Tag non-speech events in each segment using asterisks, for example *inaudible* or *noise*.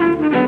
Música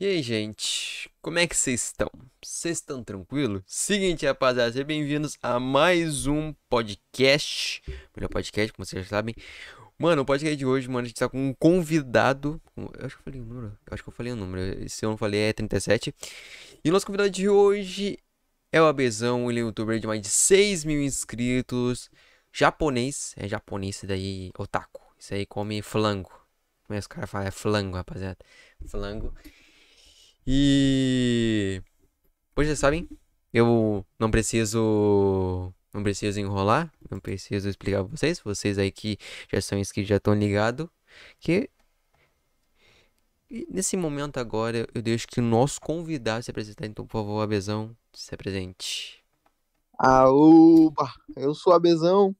E aí, gente? Como é que vocês estão? Vocês estão tranquilos? Seguinte, rapaziada, sejam bem-vindos a mais um podcast. Melhor podcast, como vocês já sabem. Mano, o podcast de hoje, mano, a gente tá com um convidado. Eu acho que eu falei o número. Eu acho que eu falei o número. Se eu não falei, é 37. E o nosso convidado de hoje é o Abezão. Ele é um youtuber de mais de 6 mil inscritos. Japonês. É japonês, esse daí, otaku. Isso aí come flango. Como é que os caras falam? É flango, rapaziada. Flango. E. Pois já sabem, eu não preciso. Não preciso enrolar, não preciso explicar pra vocês. Vocês aí que já são inscritos já estão ligados. Que. E nesse momento agora, eu deixo que o nosso convidado se apresentar. Então, por favor, Abezão, se apresente. Aúba! Eu sou a Bezão.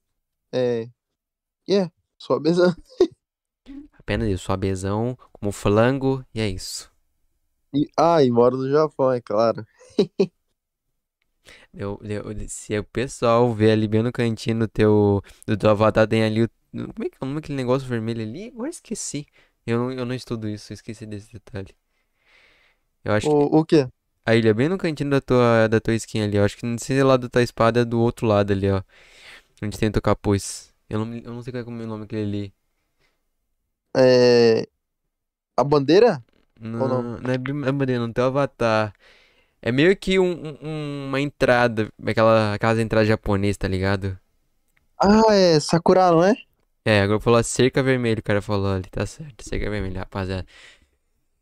É. Yeah, sou a Bezão. *laughs* Apenas isso, Abezão como flango, e é isso. E, ah, e moro no Japão, é claro. *laughs* Eu, eu- se o pessoal vê ali bem no cantinho do teu, do teu avatar, tem ali o. Como é que é o nome daquele negócio vermelho ali? Agora esqueci. Eu não, eu não estudo isso, eu esqueci desse detalhe. Eu acho que O, o quê? a ilha é bem no cantinho da tua, da tua skin ali, eu acho que não sei lá da tua espada é do outro lado ali, ó. Onde tem o teu capuz. Eu não, me- eu não sei qual é o nome daquele ali. É. A bandeira? Ou Não, não? não é bem é não tem o avatar. É meio que um, um- uma entrada, aquela, aquelas entradas japonesas, tá ligado? Ah, é Sakura, não é? É, agora falou a cerca vermelha, o cara falou ali, tá certo, cerca vermelha, rapaziada.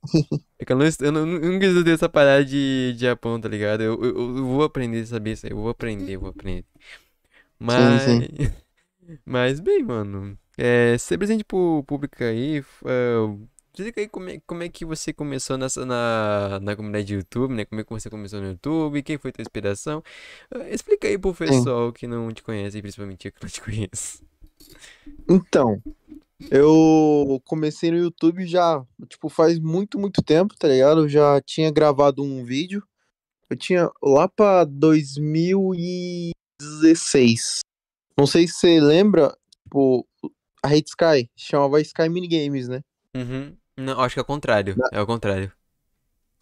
*laughs* É que eu não, eu não, nunca estudei essa parada de, de Japão, tá ligado? Eu, eu, eu vou aprender a saber isso aí, eu vou aprender, eu vou aprender. Sim, sim. Mas, *laughs* mas bem, mano, é, ser presente pro público aí, é, explica aí como é, como é que você começou nessa, na, na comunidade de YouTube, né? Como é que você começou no YouTube, quem foi tua inspiração? É, explica aí pro Sim. pessoal que não te conhece, principalmente eu que não te *laughs* conheço. Então, eu comecei no YouTube já, tipo, faz muito, muito tempo, tá ligado? Eu já tinha gravado um vídeo. Eu tinha lá pra 2016. Não sei se você lembra, tipo, a Rede Sky chamava Sky Minigames, né? Uhum. Não, acho que é o contrário. Na- É o contrário.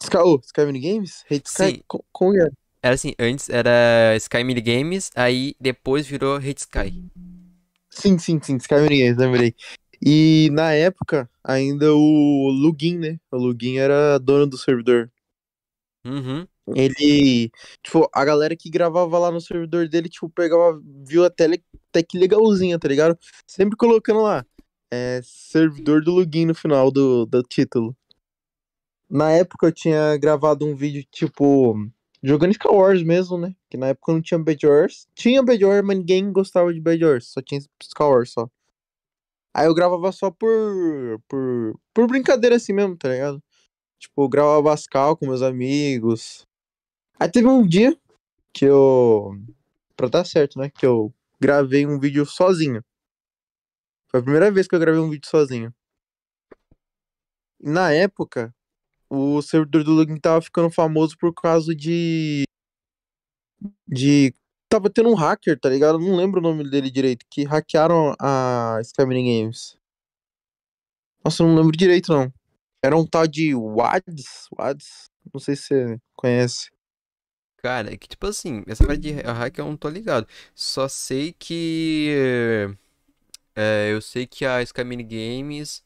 Sky, oh, Sky Minigames? Rede Sky? Sim, Co- Como é? era assim, antes era Sky Mini Games, aí depois virou Rede Sky. Sim, sim, sim, Sky Minigames, lembrei. E na época, ainda o Lugin, né? O Lugin era dono do servidor. Uhum. Ele, tipo, a galera que gravava lá no servidor dele, tipo, pegava, viu a tele até que legalzinha, tá ligado? Sempre colocando lá, é, servidor do Lugin no final do, do título. Na época eu tinha gravado um vídeo, tipo, jogando Sky Wars mesmo, né? Que na época não tinha Bad Wars. Tinha Bad Wars, mas ninguém gostava de Bad Wars, só tinha Sky Wars só. Aí eu gravava só por, por, por brincadeira assim mesmo, tá ligado? Tipo, eu gravava Bascal com meus amigos. Aí teve um dia que eu. Pra dar certo, né? Que eu gravei um vídeo sozinho. Foi a primeira vez que eu gravei um vídeo sozinho. Na época, o servidor do Login tava ficando famoso por causa de. De. Tava tendo um hacker, tá ligado? Não lembro o nome dele direito. Que hackearam a Sky Mini Games. Nossa, não lembro direito, não. Era um tal de Wads. Wads? Não sei se você conhece. Cara, é que tipo assim, essa parte de hack eu não tô ligado. Só sei que. É, eu sei que a Sky Mini Games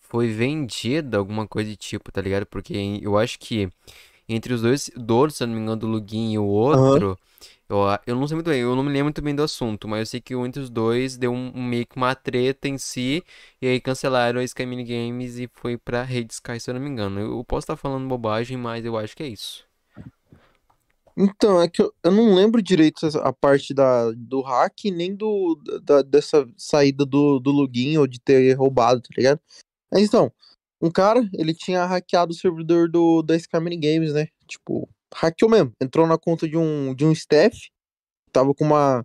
foi vendida, alguma coisa de tipo, tá ligado? Porque eu acho que entre os dois donos, se eu não me engano, do Lugin e o outro, eu, a- eu não sei muito bem, eu não me lembro muito bem do assunto, mas eu sei que entre os dois deu um, um meio que uma treta em si, e aí cancelaram a Sky Mini Games e foi pra Rede Sky, se eu não me engano. Eu posso estar falando bobagem, mas eu acho que é isso. Então, é que eu, eu não lembro direito a parte da, do hack, nem do, da, dessa saída do, do login ou de ter roubado, tá ligado? Mas então, um cara, ele tinha hackeado o servidor do, da Sky Mini Games, né? Tipo, hackeou mesmo. Entrou na conta de um, de um staff, tava com uma.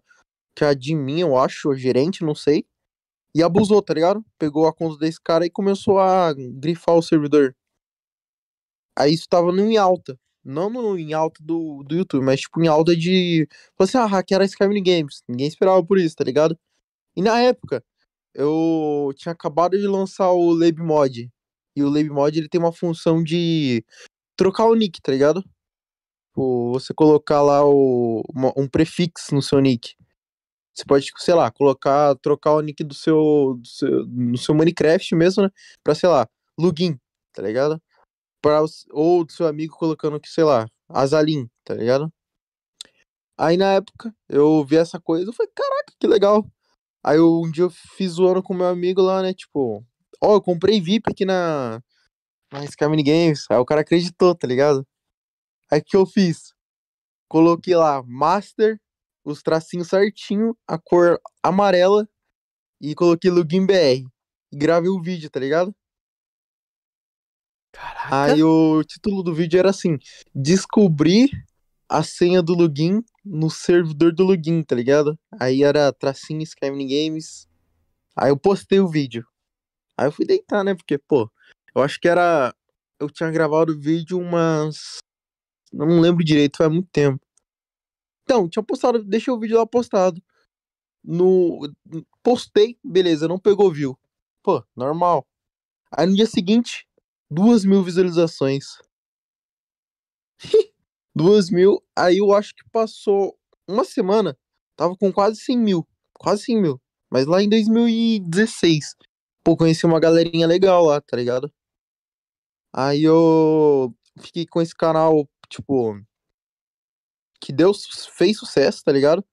Que é de mim, eu acho, gerente, não sei. E abusou, tá ligado? Pegou a conta desse cara e começou a grifar o servidor. Aí isso tava em alta. Não no em alta do, do YouTube, mas tipo em alta de. Falei assim, ah, hackearam a Sky Mini Games. Ninguém esperava por isso, tá ligado? E na época, eu tinha acabado de lançar o Lab Mod. E o Lab Mod ele tem uma função de trocar o nick, tá ligado? Tipo, você colocar lá o, uma- um prefixo no seu nick. Você pode, sei lá, colocar, trocar o nick do seu, do seu, no seu Minecraft mesmo, né? Pra, sei lá, login, tá ligado? Os- ou do seu amigo colocando que, sei lá, Azalim, tá ligado? Aí na época eu vi essa coisa, eu falei, caraca, que legal. Aí eu, um dia eu fiz zoando com meu amigo lá, né? Tipo, ó, eu comprei VIP aqui na, na Sky Games. Aí o cara acreditou, tá ligado? Aí o que eu fiz? Coloquei lá Master, os tracinhos certinho, a cor amarela e coloquei login BR. E gravei o vídeo, tá ligado? Caraca. Aí o título do vídeo era assim: Descobrir a senha do login no servidor do login, tá ligado? Aí era tracinho Sky Mini Games. Aí eu postei o vídeo. Aí eu fui deitar, né? Porque, pô, eu acho que era. Eu tinha gravado o vídeo umas. Não lembro direito, faz muito tempo. Então, tinha postado, deixei o vídeo lá postado. No. Postei, beleza, não pegou view. Pô, normal. Aí no dia seguinte, duas mil visualizações. *laughs* duas mil. Aí eu acho que passou uma semana, tava com quase 100 mil. Quase 100 mil. Mas lá em 2016. Pô, conheci uma galerinha legal lá, tá ligado? Aí eu fiquei com esse canal, tipo. Que deu, su- fez sucesso, tá ligado?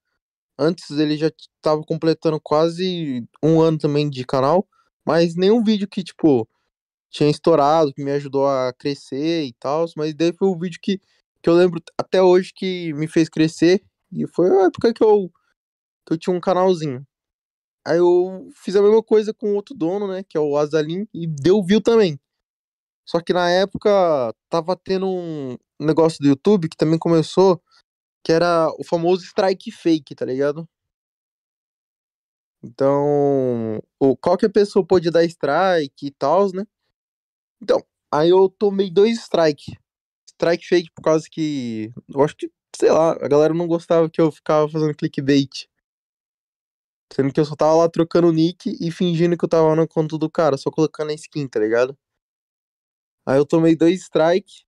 Antes ele já tava completando quase um ano também de canal. Mas nenhum vídeo que, tipo, tinha estourado, que me ajudou a crescer e tal. Mas daí foi o vídeo que, que eu lembro até hoje que me fez crescer. E foi a época que eu, que eu tinha um canalzinho. Aí eu fiz a mesma coisa com outro dono, né? Que é o Azalim, e deu view também. Só que na época tava tendo um negócio do YouTube que também começou, que era o famoso strike fake, tá ligado? Então, qualquer pessoa pode dar strike e tal, né? Então, aí eu tomei dois strike. Strike fake por causa que. Eu acho que, sei lá, a galera não gostava que eu ficava fazendo clickbait. Sendo que eu só tava lá trocando o nick e fingindo que eu tava na conta do cara, só colocando a skin, tá ligado? Aí eu tomei dois strike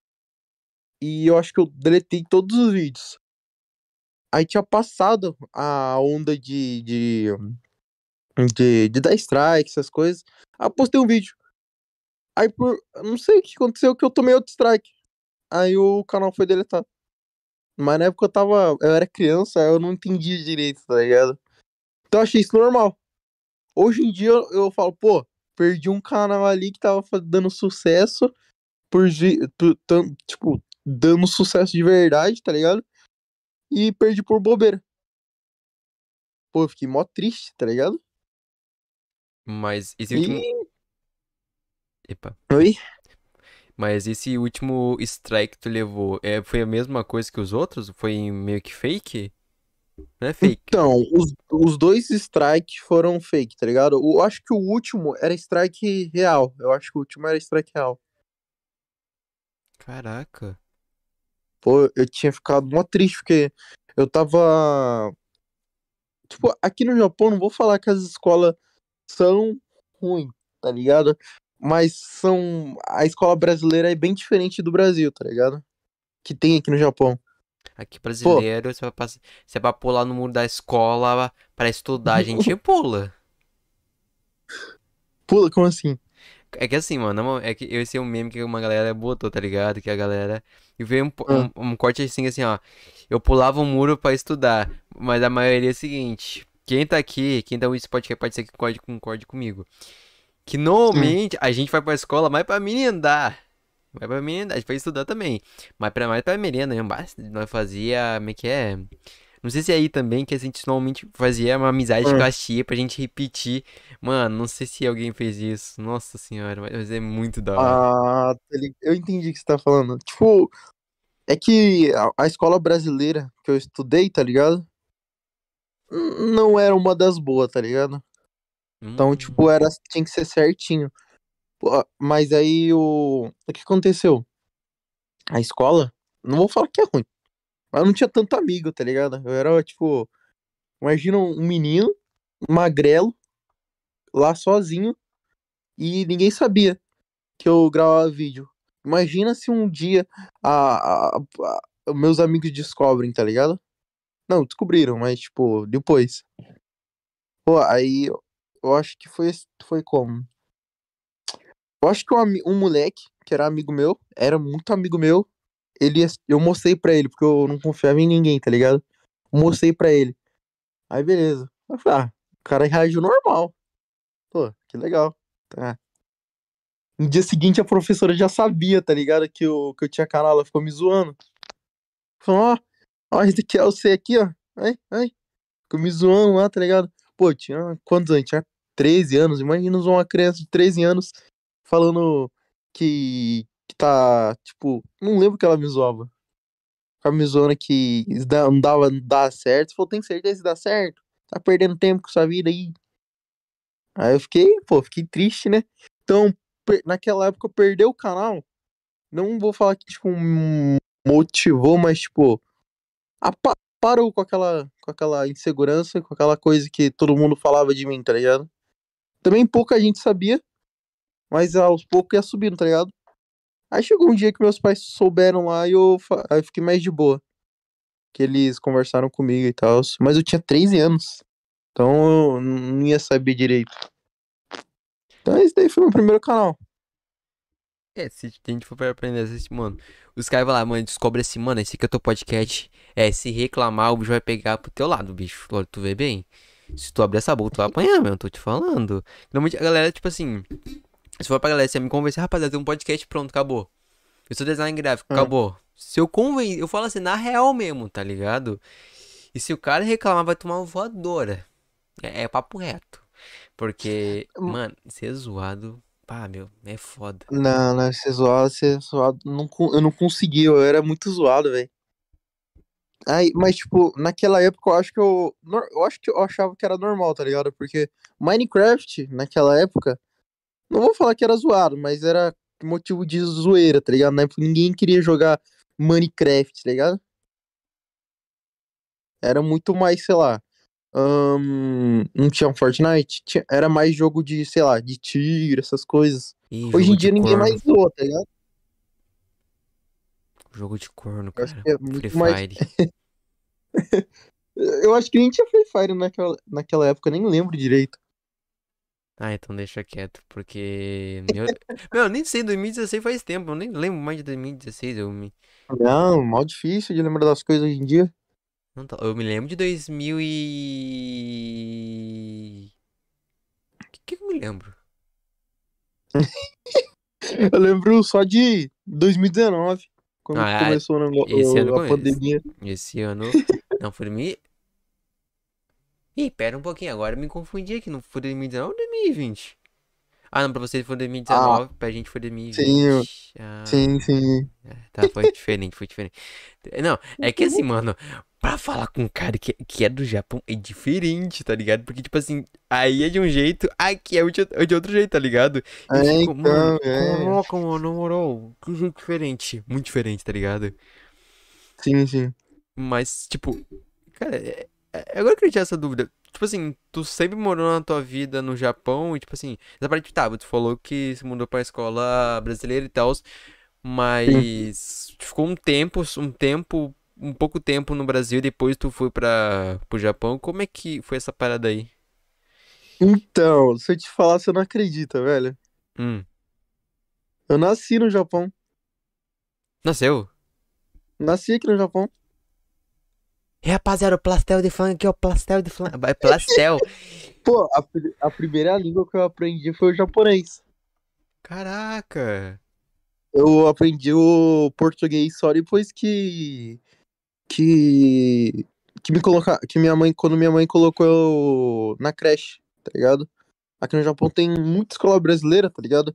e eu acho que eu deletei todos os vídeos. Aí tinha passado a onda de. de. de, de dar strike, essas coisas. Aí eu postei um vídeo. Aí por. Não sei o que aconteceu que eu tomei outro strike. Aí o canal foi deletado. Mas na época eu tava. Eu era criança, eu não entendia direito, tá ligado? Então eu achei isso normal. Hoje em dia eu, eu falo, pô, perdi um canal ali que tava dando sucesso por, tipo, dando sucesso de verdade, tá ligado? E perdi por bobeira. Pô, eu fiquei mó triste, tá ligado? Mas esse último. E. Epa. Oi? Mas esse último strike que tu levou, é, foi a mesma coisa que os outros? Foi meio que fake? Não é fake. Então, os, os dois strike foram fake, tá ligado? Eu acho que o último era strike real. Eu acho que o último era strike real. Caraca. Pô, eu tinha ficado mó triste, porque eu tava. Tipo, aqui no Japão, não vou falar que as escolas são ruins, tá ligado? Mas são. A escola brasileira é bem diferente do Brasil, tá ligado? Que tem aqui no Japão. Aqui brasileiro, você vai passar, você vai pular no muro da escola pra estudar, a *laughs* gente pula. Pula, como assim? É que assim, mano, é que esse é um meme que uma galera botou, tá ligado? Que a galera. E veio um, Ah. um, um corte assim, assim, ó. Eu pulava um muro pra estudar. Mas a maioria é o seguinte: quem tá aqui, quem tá ouvindo esse podcast pode ser que concorde, concorde comigo. Que normalmente a gente vai pra escola mais pra merendar. Vai pra merendar, a gente vai estudar também. Mas pra, mais pra merenda. Basta, nós fazia. Como é que é? Não sei se é aí também que a gente normalmente fazia uma amizade Ah. com as tia pra gente repetir. Mano, não sei se alguém fez isso. Nossa senhora, mas é muito da hora. Ah, tá eu entendi o que você tá falando. Tipo, é que a, a escola brasileira que eu estudei, tá ligado? Não era uma das boas, tá ligado? Então, Hum, tipo, era, tinha que ser certinho. Mas aí o. O que aconteceu? A escola, não vou falar que é ruim. Mas eu não tinha tanto amigo, tá ligado? Eu era, tipo. Imagina um menino, magrelo, lá sozinho, e ninguém sabia que eu gravava vídeo. imagina se um dia a, a- a- meus amigos descobrem, tá ligado? Não, descobriram, mas, tipo, depois. Pô, aí eu- acho que foi, foi como? Eu acho que um, um moleque, que era amigo meu, era muito amigo meu, ele, eu mostrei pra ele, porque eu não confiava em ninguém, tá ligado? Mostrei pra ele. Aí, beleza. Eu falei, ah, o cara reagiu normal. Pô, que legal. Tá. No dia seguinte, a professora já sabia, tá ligado? Que eu, que eu tinha canal, ela ficou me zoando. Falou, ó, ó, esse aqui é você aqui, ó. Ai, ai. Ficou me zoando lá, tá ligado? Pô, tinha quantos anos? Tinha 13 anos. Imagina uma criança de 13 anos falando que, que tá, tipo, não lembro que ela me zoava. Ficava me zoando que não dava, não certo. Falou, tem certeza que dá certo? Tá perdendo tempo com sua vida aí. Aí eu fiquei, pô, fiquei triste, né? Então, naquela época eu perdi o canal. Não vou falar que, tipo, motivou, mas, tipo, parou com aquela, com aquela insegurança, com aquela coisa que todo mundo falava de mim, tá ligado? Também pouca gente sabia, mas aos poucos ia subindo, tá ligado? Aí chegou um dia que meus pais souberam lá e eu, aí eu fiquei mais de boa. Que eles conversaram comigo e tal. Mas eu tinha 13 anos. Então eu não ia saber direito. Então esse daí foi meu primeiro canal. É, se a gente for aprender assistir, mano, os caras vão lá, mano, descobre assim, mano, esse aqui é o teu podcast. É, se reclamar, o bicho vai pegar pro teu lado, bicho. Olha, tu vê bem. Se tu abrir essa boca, tu vai apanhar, meu, tô te falando. Normalmente a galera, tipo assim, se for pra galera, você me convencer, rapaziada, tem um podcast pronto, acabou. Eu sou design gráfico, Hum. acabou. Se eu convencer, eu falo assim, na real mesmo, tá ligado? E se o cara reclamar, vai tomar uma voadora. É, é papo reto. Porque, Hum. mano, ser zoado, pá, meu, é foda. Não, não, ser zoado, ser zoado. Não, eu não consegui, eu era muito zoado, velho. Aí, mas, tipo, naquela época eu acho que eu. Eu acho que eu achava que era normal, tá ligado? Porque Minecraft, naquela época, não vou falar que era zoado, mas era motivo de zoeira, tá ligado? Na época ninguém queria jogar Minecraft, tá ligado? Era muito mais, sei lá. ahn, não tinha um Fortnite? Tinha- era mais jogo de, sei lá, de tiro, essas coisas. Ih, Hoje em dia ninguém corno, mais zoa, tá ligado? Jogo de corno, cara. é Free mais. Fire. *laughs* Eu acho que nem tinha Free Fire naquela, naquela época, eu nem lembro direito. Ah, então deixa quieto, porque. Meu, meu, eu nem sei, 2016 faz tempo, eu nem lembro mais de 2016. Eu me, Não, mal difícil de lembrar das coisas hoje em dia. não eu me lembro de 2000 e. O que, que eu me lembro? *laughs* Eu lembro só de 2019, quando Ah, começou o nego- esse ano a pandemia. Esse ano. Não, foi 2000. *laughs* Ih, pera um pouquinho, agora eu me confundi aqui. Não foi 2019 ou 2020? Ah, não, pra vocês foi 2019, pra gente foi 2020. Ah, Sim, sim. Tá, foi diferente, foi diferente. Não, é que assim, mano, pra falar com um cara que, que é do Japão é diferente, tá ligado? Porque, tipo assim, aí é de um jeito, aqui é de é de outro jeito, tá ligado? Eu É, fico, mano, então, é. caraca, mano, na moral, que jeito diferente. Muito diferente, tá ligado? Sim, sim. Mas, tipo, cara, é- é- agora que eu tinha essa dúvida. Tipo assim, tu sempre morou na tua vida no Japão e, tipo assim, essa parte, tá, tu falou que se mudou pra escola brasileira e tal, mas tu ficou um tempo, um tempo, um pouco tempo no Brasil e depois tu foi pra, pro Japão. Como é que foi essa parada aí? Então, se eu te falar, você não acredita, velho. Hum, Eu nasci no Japão. nasceu? Nasci aqui no Japão. E rapaziada, o Plastel de fã aqui, ó, Plastel de fã. É Plastel. *laughs* Pô, a, a primeira língua que eu aprendi foi o japonês. Caraca. Eu aprendi o português só depois que. Que. Que me colocar. Que minha mãe. Quando minha mãe colocou eu na creche, tá ligado? Aqui no Japão tem muita escola brasileira, tá ligado?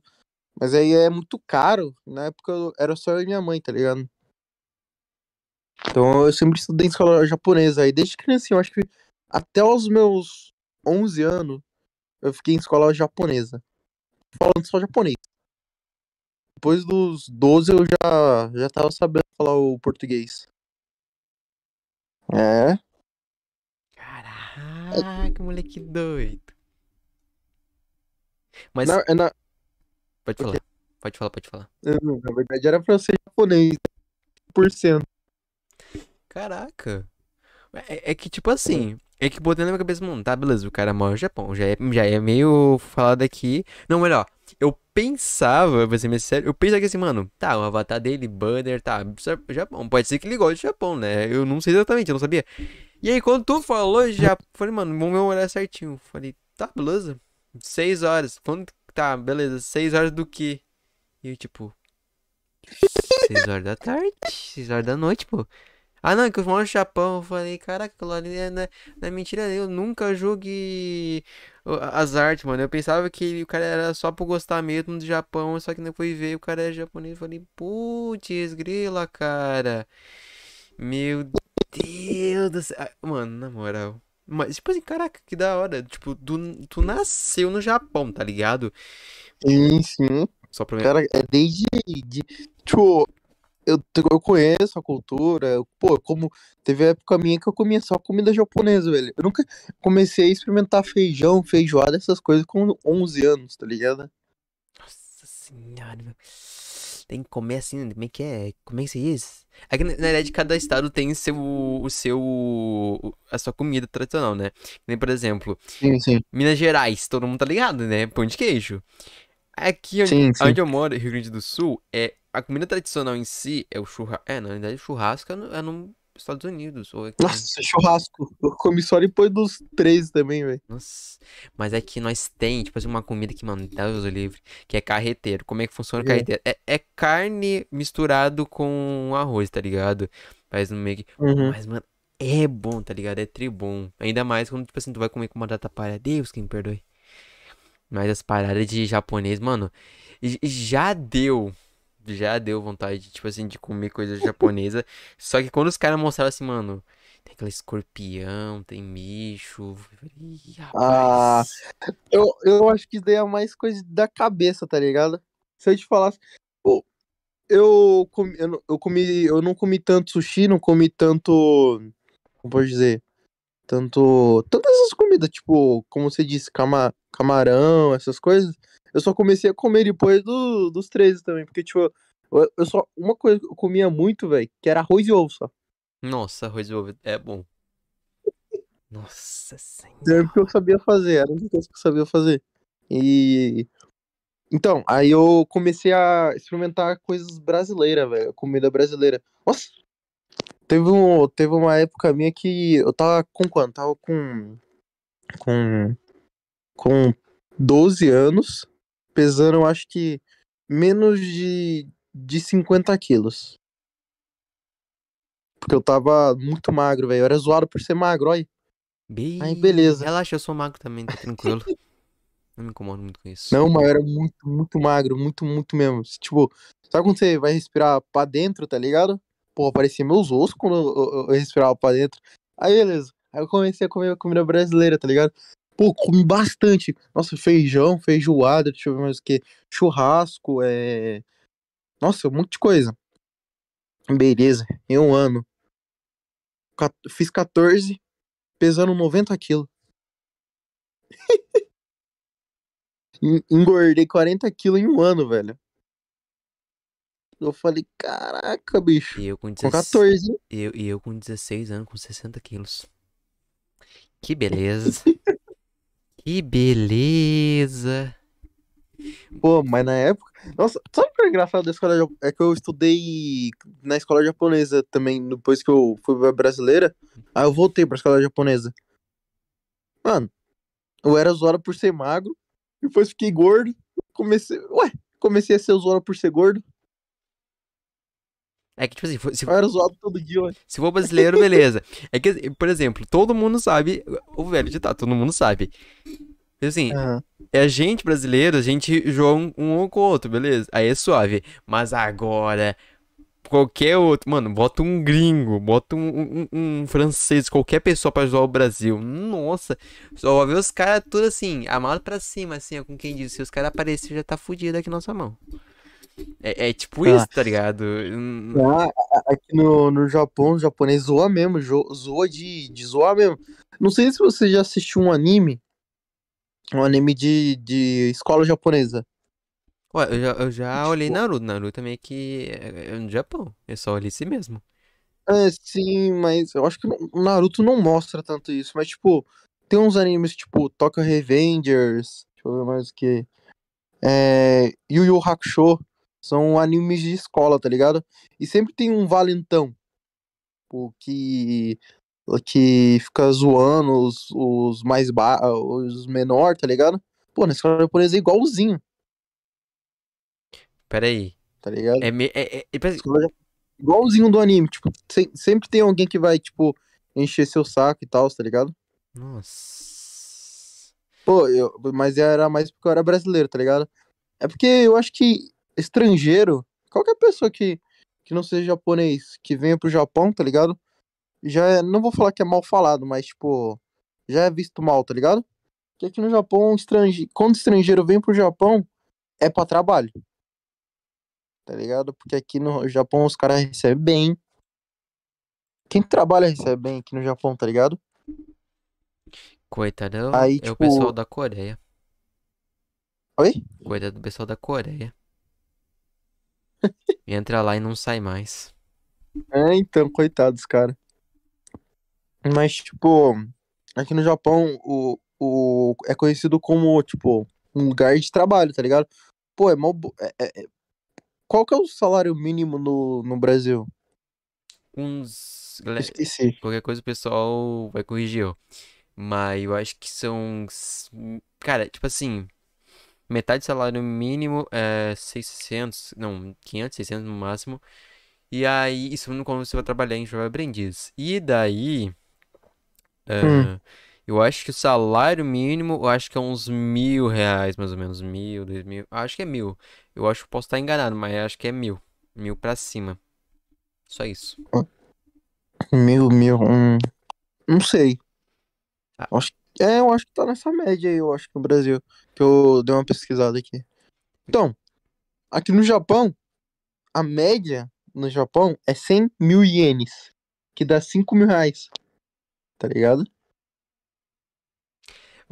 Mas aí é muito caro. Na época eu- era só eu e minha mãe, tá ligado? Então eu sempre estudei em escola japonesa. Aí desde criancinha, eu acho que até os meus 11 anos, eu fiquei em escola japonesa. Falando só japonês. Depois dos 12 eu já, já tava sabendo falar o português. É. Caraca, moleque doido. Mas Na, é na- pode falar. Pode falar, pode falar. Não, Na verdade era pra ser japonês, por cento. Caraca. É, é que, tipo assim, é que botando na minha cabeça, mano, tá, beleza, o cara mora no Japão, já é, já é meio falado aqui. Não, melhor, eu pensava, pra ser mais sério, eu pensava que assim, mano, tá, o avatar dele, banner, tá, Japão, pode ser que ele goste de Japão, né? Eu não sei exatamente, eu não sabia. E aí, quando tu falou, já *laughs* falei, mano, vamos memorar certinho. Falei, tá, beleza, seis horas. Quando, tá, beleza, seis horas do quê? E eu, tipo, seis horas da tarde, seis horas da noite, pô. Ah, não, é que eu moro no Japão. Eu falei, caraca, aquilo ali é, não é, não é mentira. Eu nunca joguei as artes, mano. Eu pensava que o cara era só por gostar mesmo do Japão. Só que depois veio o cara é japonês. Eu falei, putz, grila, cara. Meu Deus do céu. Ah, Mano, na moral. Mas, tipo assim, caraca, que da hora. Tipo, tu, tu nasceu no Japão, tá ligado? Sim, sim. Só pra mim. Cara, é desde. De, tipo, eu, eu conheço a cultura. eu- Pô, como. Teve época minha que eu comia só comida japonesa, velho. Eu nunca comecei a experimentar feijão, feijoada, essas coisas com 11 anos, tá ligado? Nossa senhora, meu. Tem que comer assim, como é que é? Como é que se diz? É que, na verdade, cada estado tem seu, o seu, a sua comida tradicional, né? Nem, por exemplo, Sim, sim. Minas Gerais, todo mundo tá ligado, né? Pão de queijo. Aqui onde, Sim, sim. onde eu moro, Rio Grande do Sul, é, a comida tradicional em si é o churrasco. É, na verdade, o churrasco é, no, é nos Estados Unidos, ou aqui. Nossa, churrasco. Eu comi só depois dos 13 também, velho. Nossa, mas é que nós tem, tipo assim, uma comida que, mano, Deus o livre, que é carreteiro. Como é que funciona o É. carreteiro? É, é carne misturado com arroz, tá ligado? Faz no meio que... Uhum. Mas, mano, é bom, tá ligado? É tribom. Ainda mais quando, tipo assim, tu vai comer com uma data palha. Deus que me perdoe. Mas as paradas de japonês, mano, já deu. Já deu vontade, tipo assim, de comer coisa *laughs* japonesa. Só que quando os caras mostraram assim, mano, tem aquele escorpião, tem bicho. "Ih, Ah. Eu, eu acho que isso daí é mais coisa da cabeça, tá ligado? Se eu te falasse. Pô, eu comi, eu, eu comi. Eu não comi tanto sushi, não comi tanto. Como pode dizer? Tanto. Tantas essas comidas, tipo, como você disse, cama, camarão, essas coisas. Eu só comecei a comer depois do, dos 13 também. Porque, tipo, eu, eu só. Uma coisa que eu comia muito, velho, que era arroz e ovo só. Nossa, arroz envolvido é bom. Nossa Era senhora. o que eu sabia fazer, era a única coisa que eu sabia fazer. E. Então, aí eu comecei a experimentar coisas brasileiras, velho. Comida brasileira. Nossa! Teve, um, teve uma época minha que eu tava com quanto? Tava com. Com. Com 12 anos. Pesando, eu acho que. Menos de. De 50 quilos. Porque eu tava muito magro, velho. Eu era zoado por ser magro, olha. Aí, Bem, beleza. relaxa, eu sou magro também, tá tranquilo. *laughs* Não me incomodo muito com isso. Não, mas eu era muito, muito magro, muito, muito mesmo. Tipo, sabe quando você vai respirar pra dentro, tá ligado? Pô, parecia meus ossos quando eu, eu- eu respirava pra dentro. Aí, beleza. Aí eu comecei a comer comida brasileira, tá ligado? Pô, comi bastante. Nossa, feijão, feijoada, deixa eu ver mais o que. Churrasco, é. Nossa, um monte de coisa. Beleza, em um ano. Fiz 14, pesando 90 quilos. En- Engordei 40 quilos em um ano, velho. Eu falei, caraca, bicho. E eu com Com 16, 14, hein? eu, e eu com 16 anos, com 60 quilos. Que beleza. *laughs* Que beleza. Pô, mas na época. Nossa, sabe o que é engraçado da escola É que eu estudei na escola japonesa também, depois que eu fui pra brasileira. Aí eu voltei pra escola japonesa. Mano, eu era zoado por ser magro. Depois fiquei gordo. Comecei. Ué, comecei a ser zoado por ser gordo. É que, tipo assim, se, Eu era zoado todo dia, ué. se for brasileiro, beleza. É que, por exemplo, todo mundo sabe. O velho ditado, todo mundo sabe. Assim, Aham. é a gente brasileiro, a gente joga um, um com o outro, beleza? Aí é suave. Mas agora, qualquer outro, mano, bota um gringo, bota um, um, um francês, qualquer pessoa pra zoar o Brasil. Nossa, só vai ver os caras tudo assim, amado pra cima, assim, ó, com quem diz. Se os caras aparecerem, já tá fudido aqui na nossa mão. É, é tipo Ah. isso, tá ligado? Ah, aqui no, no Japão, o japonês zoa mesmo, zoa de, de zoar mesmo. Não sei se você já assistiu um anime, um anime de, de escola japonesa. Ué, eu já, eu já olhei Tipo, Naruto. Naruto é meio que é, é no Japão. Eu só olhei esse mesmo. é, sim, mas eu acho que o Naruto não mostra tanto isso. Mas, tipo, tem uns animes, tipo, Tokyo Revengers, deixa eu ver mais o que. É, Yu Yu Hakusho. São animes de escola, tá ligado? E sempre tem um valentão, tipo, que, que fica zoando os, os mais ba os menor, tá ligado? Pô, na escola japonesa é igualzinho, Pera aí. tá ligado? É, me- é, é, é- Igualzinho do anime, tipo, se- sempre tem alguém que vai, tipo, encher seu saco e tal, tá ligado? Nossa. Pô, eu, mas era mais porque eu era brasileiro, tá ligado? É porque eu acho que estrangeiro, qualquer pessoa que, que não seja japonês, que venha pro Japão, tá ligado? Já é, não vou falar que é mal falado, mas, tipo, já é visto mal, tá ligado? Porque aqui no Japão, estrange... quando estrangeiro vem pro Japão, é pra trabalho. Tá ligado? Porque aqui no Japão os caras recebem bem. Quem trabalha recebe bem aqui no Japão, tá ligado? Coitadão. Aí, é o pessoal tipo- da Coreia. Oi? Coitado do pessoal da Coreia. Entra lá e não sai mais. É, então, coitados, cara. Mas, tipo, aqui no Japão, o, o, é conhecido como, tipo, um lugar de trabalho, tá ligado? Pô, é bo- é- é- Qual que é o salário mínimo no, no Brasil? Uns. Esqueci. Qualquer coisa o pessoal vai corrigir eu. Mas eu acho que são. Cara, tipo assim. Metade do salário mínimo é 600. Não, 500, 600 no máximo. E aí, isso não quando você vai trabalhar em Jovem Aprendiz. E daí. Hum. ah, eu acho que o salário mínimo, eu acho que é uns mil reais, mais ou menos. Mil, dois mil. Acho que é mil. Eu acho que posso estar enganado, mas acho que é mil. Mil pra cima. Só isso. Mil, mil. Hum, não sei. Ah. Acho, é, eu acho que tá nessa média aí, eu acho que no Brasil. Que eu dei uma pesquisada aqui. Então, aqui no Japão, a média no Japão é 100 mil ienes. Que dá 5 mil reais. Tá ligado?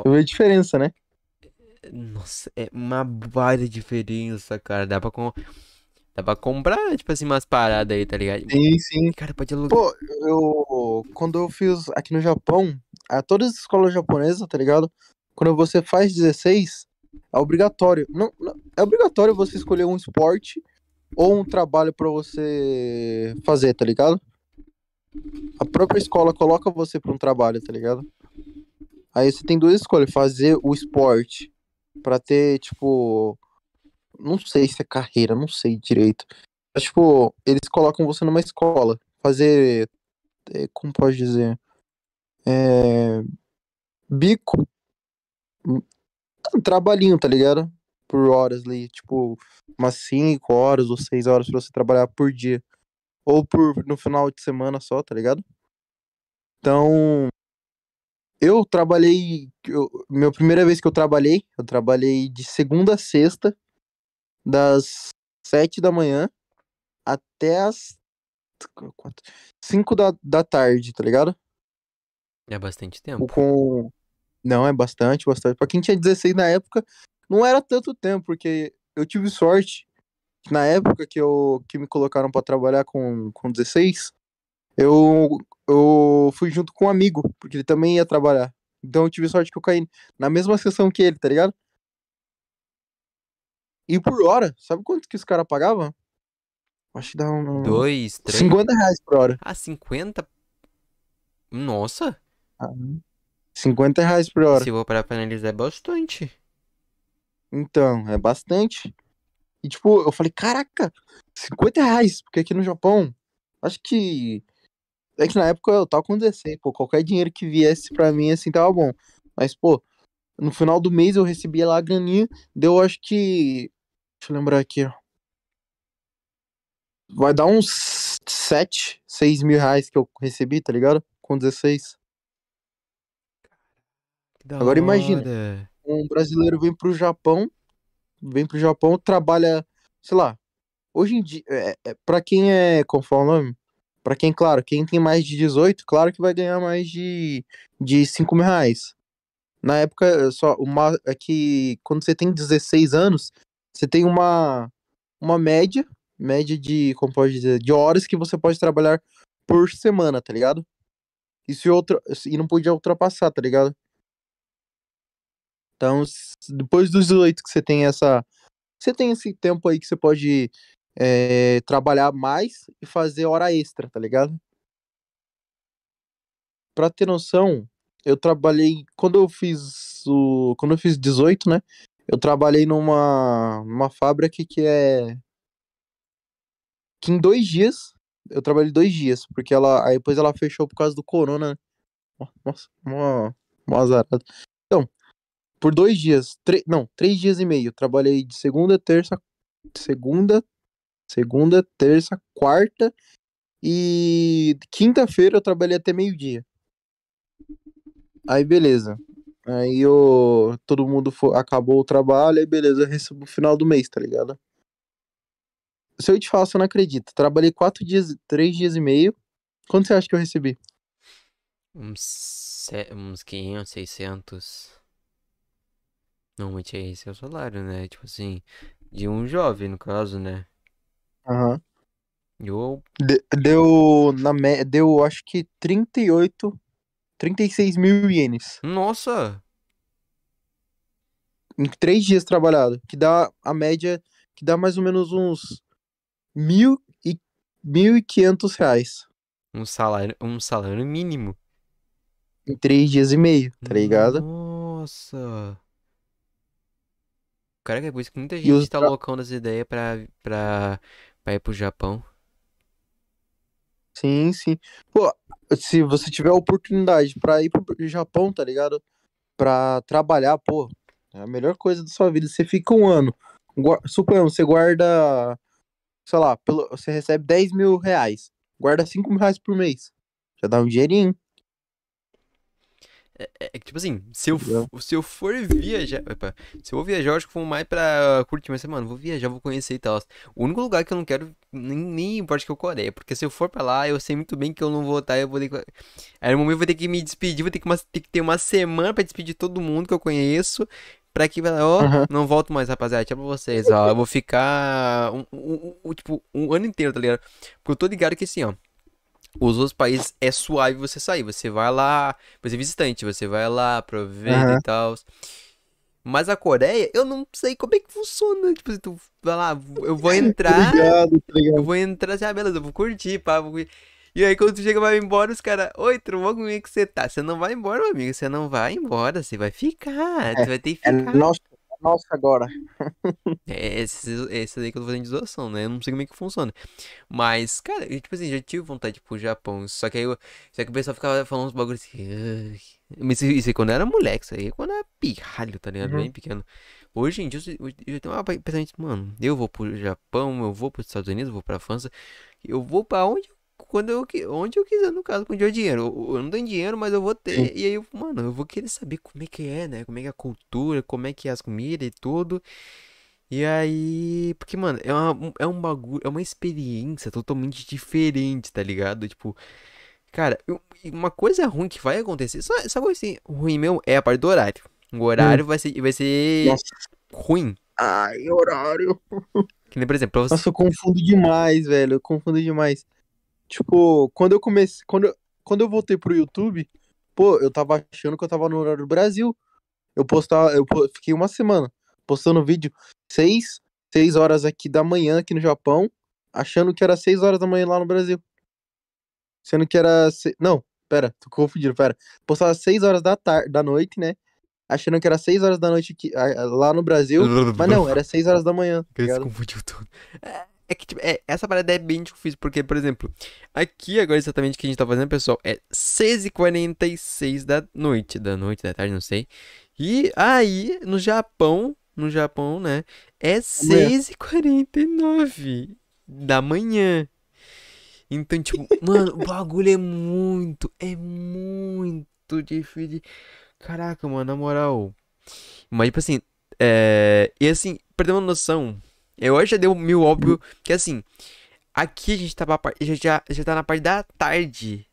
Eu vejo a diferença, né? Nossa, é uma baita diferença, cara. Dá pra, com... Dá pra comprar, tipo assim, umas paradas aí, tá ligado? Sim, sim. Cara, pode alugar. Pô, eu. Quando eu fiz aqui no Japão, a todas as escolas japonesas, tá ligado? Quando você faz 16, é obrigatório. Não, não- é obrigatório você escolher um esporte ou um trabalho pra você fazer, tá ligado? A própria escola coloca você pra um trabalho, tá ligado? Aí você tem duas escolhas, fazer o esporte pra ter, tipo, não sei se é carreira, não sei direito. Mas, tipo, eles colocam você numa escola, fazer, é, como pode dizer, é, bico, um trabalhinho, tá ligado? Por horas ali, tipo, umas 5 horas ou 6 horas pra você trabalhar por dia. Ou por no final de semana só, tá ligado? Então, eu trabalhei. Eu, minha primeira vez que eu trabalhei, eu trabalhei de segunda a sexta, das 7 da manhã até as 5 da, da tarde, tá ligado? É bastante tempo. Com. Não, é bastante, bastante. Pra quem tinha 16 na época, não era tanto tempo, porque eu tive sorte que na época que, eu, que me colocaram pra trabalhar com, com 16, eu, eu fui junto com um amigo, porque ele também ia trabalhar. Então eu tive sorte que eu caí na mesma sessão que ele, tá ligado? E por hora, sabe quanto que os caras pagavam? Acho que dá um. Dois, três. 50 reais por hora. Ah, 50? Nossa, 50 reais por hora. se vou parar pra analisar é bastante. Então, é bastante. E tipo, eu falei, caraca, 50 reais, porque aqui no Japão, acho que. É que na época eu tava com 16, pô, qualquer dinheiro que viesse pra mim assim tava bom. Mas, pô, no final do mês eu recebia lá a graninha, deu acho que. Deixa eu lembrar aqui, ó. Vai dar uns 7, 6 mil reais que eu recebi, tá ligado? Com 16. Agora imagina. hora. um brasileiro vem pro Japão, vem pro Japão, trabalha, sei lá, hoje em dia, é, é, pra quem é, como fala o nome? Pra quem, claro, quem tem mais de 18, claro que vai ganhar mais de, de 5 mil reais. Na época, só, uma, é que quando você tem 16 anos, você tem uma, uma média, média de, como pode dizer, de horas que você pode trabalhar por semana, tá ligado? E, outra, e não podia ultrapassar, tá ligado? Então, depois dos 18 que você tem essa. Você tem esse tempo aí que você pode é, trabalhar mais e fazer hora extra, tá ligado? Pra ter noção, eu trabalhei. Quando eu fiz o. Quando eu fiz 18, né? Eu trabalhei numa, numa fábrica que é. Que em dois dias. Eu trabalhei dois dias, porque ela. Aí depois ela fechou por causa do corona. Né? Nossa, uma azarada. Então, por dois dias. não, três dias e meio. Trabalhei de segunda, terça. Segunda, segunda, terça, quarta e quinta-feira eu trabalhei até meio-dia. Aí beleza. Aí eu, todo mundo foi, acabou o trabalho, aí beleza, eu recebo o final do mês, tá ligado? Se eu te falar, você não acredita. Trabalhei quatro dias, três dias e meio. Quanto você acha que eu recebi? Uns, uns 500, 600. Normalmente é esse é o salário, né? Tipo assim, de um jovem, no caso, né? Aham. Eu. De- Deu, na me... deu, acho que 38, 36 mil ienes Nossa! em três dias trabalhado, que dá a média, que dá mais ou menos uns mil e, mil e quinhentos reais Um salário, um salário mínimo. em três dias e meio, tá ligado? Nossa! Cara, que é por isso que muita gente os tá loucão das ideias pra, pra, pra ir pro Japão. Sim, sim. Pô, se você tiver a oportunidade pra ir pro Japão, tá ligado? Pra trabalhar, pô, é a melhor coisa da sua vida. Você fica um ano, suponhamos, você guarda, sei lá, pelo, você recebe 10 mil reais, guarda 5 mil reais por mês. Já dá um dinheirinho. É, é que, tipo assim, se eu, se eu for viajar. Opa, se eu vou viajar, eu acho que vou mais pra curtir, mas, mano, vou viajar, vou conhecer e tal. O único lugar que eu não quero, nem, nem importa que é o Coreia, porque se eu for pra lá, eu sei muito bem que eu não vou estar, eu vou ter que. Aí no momento eu vou ter que me despedir, vou ter que, uma- ter que ter uma semana pra despedir todo mundo que eu conheço. Pra que, ó, Aham. não volto mais, rapaziada. Tchau pra vocês, ó. Eu vou ficar, um, um- um- um- tipo, um ano inteiro, tá ligado? Porque eu tô ligado que assim, ó. Os outros países é suave você sair. Você vai lá, você é visitante, você vai lá, aproveita Aham. e tal. Mas a Coreia, eu não sei como é que funciona. Tipo, tu vai lá, eu vou *laughs* Tá entrar, ligado, tá eu vou entrar assim, ah, beleza, eu vou curtir, pá. Vou... curtir. E aí quando tu chega vai embora, os caras, oi, tudo bom, como é que você tá? Você não vai embora, meu amigo, você não vai embora, você vai ficar, você vai ter que É ficar. é nossa agora. É esse, esse daí que eu tô fazendo de zoação, né? Eu não sei como é que funciona. Mas, cara, eu, tipo assim, já tive vontade de ir pro Japão. Só que aí eu, só que o pessoal ficava falando uns bagulhos assim. Mas isso, isso aí quando eu era moleque, isso aí quando eu era pirralho, tá ligado? Uhum. Bem pequeno. Hoje em dia, eu, eu tenho uma pensamento, mano, eu vou pro Japão, eu vou pros Estados Unidos, eu vou pra França, eu vou pra onde, quando eu, onde eu quiser, no caso, quando eu tiver dinheiro. Eu, eu não tenho dinheiro, mas eu vou Sim. ter. E aí, eu, mano, eu vou querer saber como é que é, né? Como é que é a cultura, como é que é as comidas e tudo. E aí, porque, mano, é, uma, é um bagulho, é uma experiência totalmente diferente, tá ligado? Tipo, cara, eu- uma coisa ruim que vai acontecer, só, só coisa assim, ruim mesmo é a parte do horário. O Hum. horário vai ser, vai ser Nossa. ruim. Ai, horário. Que nem, por exemplo, você. Nossa, eu confundo demais, velho. Eu confundo demais. Tipo, quando eu comecei. Quando quando eu voltei pro YouTube, pô, eu tava achando que eu tava no horário do Brasil. Eu postava, eu fiquei uma semana postando vídeo seis, seis horas aqui da manhã aqui no Japão, achando que era seis horas da manhã lá no Brasil. Sendo que era. se- Não, pera, tô confundindo, pera. Postava seis horas da tarde, da noite, né? Achando que era seis horas da noite aqui, lá no Brasil. Mas não, era seis horas da manhã, tá Que se confundiu tudo. É, que, tipo, é, essa parada é bem difícil, porque, por exemplo, aqui agora exatamente o que a gente tá fazendo, pessoal, é 6h46 da noite, da noite, da tarde, não sei. E aí, no Japão, no Japão, né, é 6h49 da manhã. Então, tipo, *laughs* mano, o bagulho é muito, é muito difícil. Caraca, mano, na moral. Mas, tipo assim, é... E assim, ter uma noção, eu acho que mil óbvio que assim, aqui a gente tá, pra já, já, tá na parte da tarde.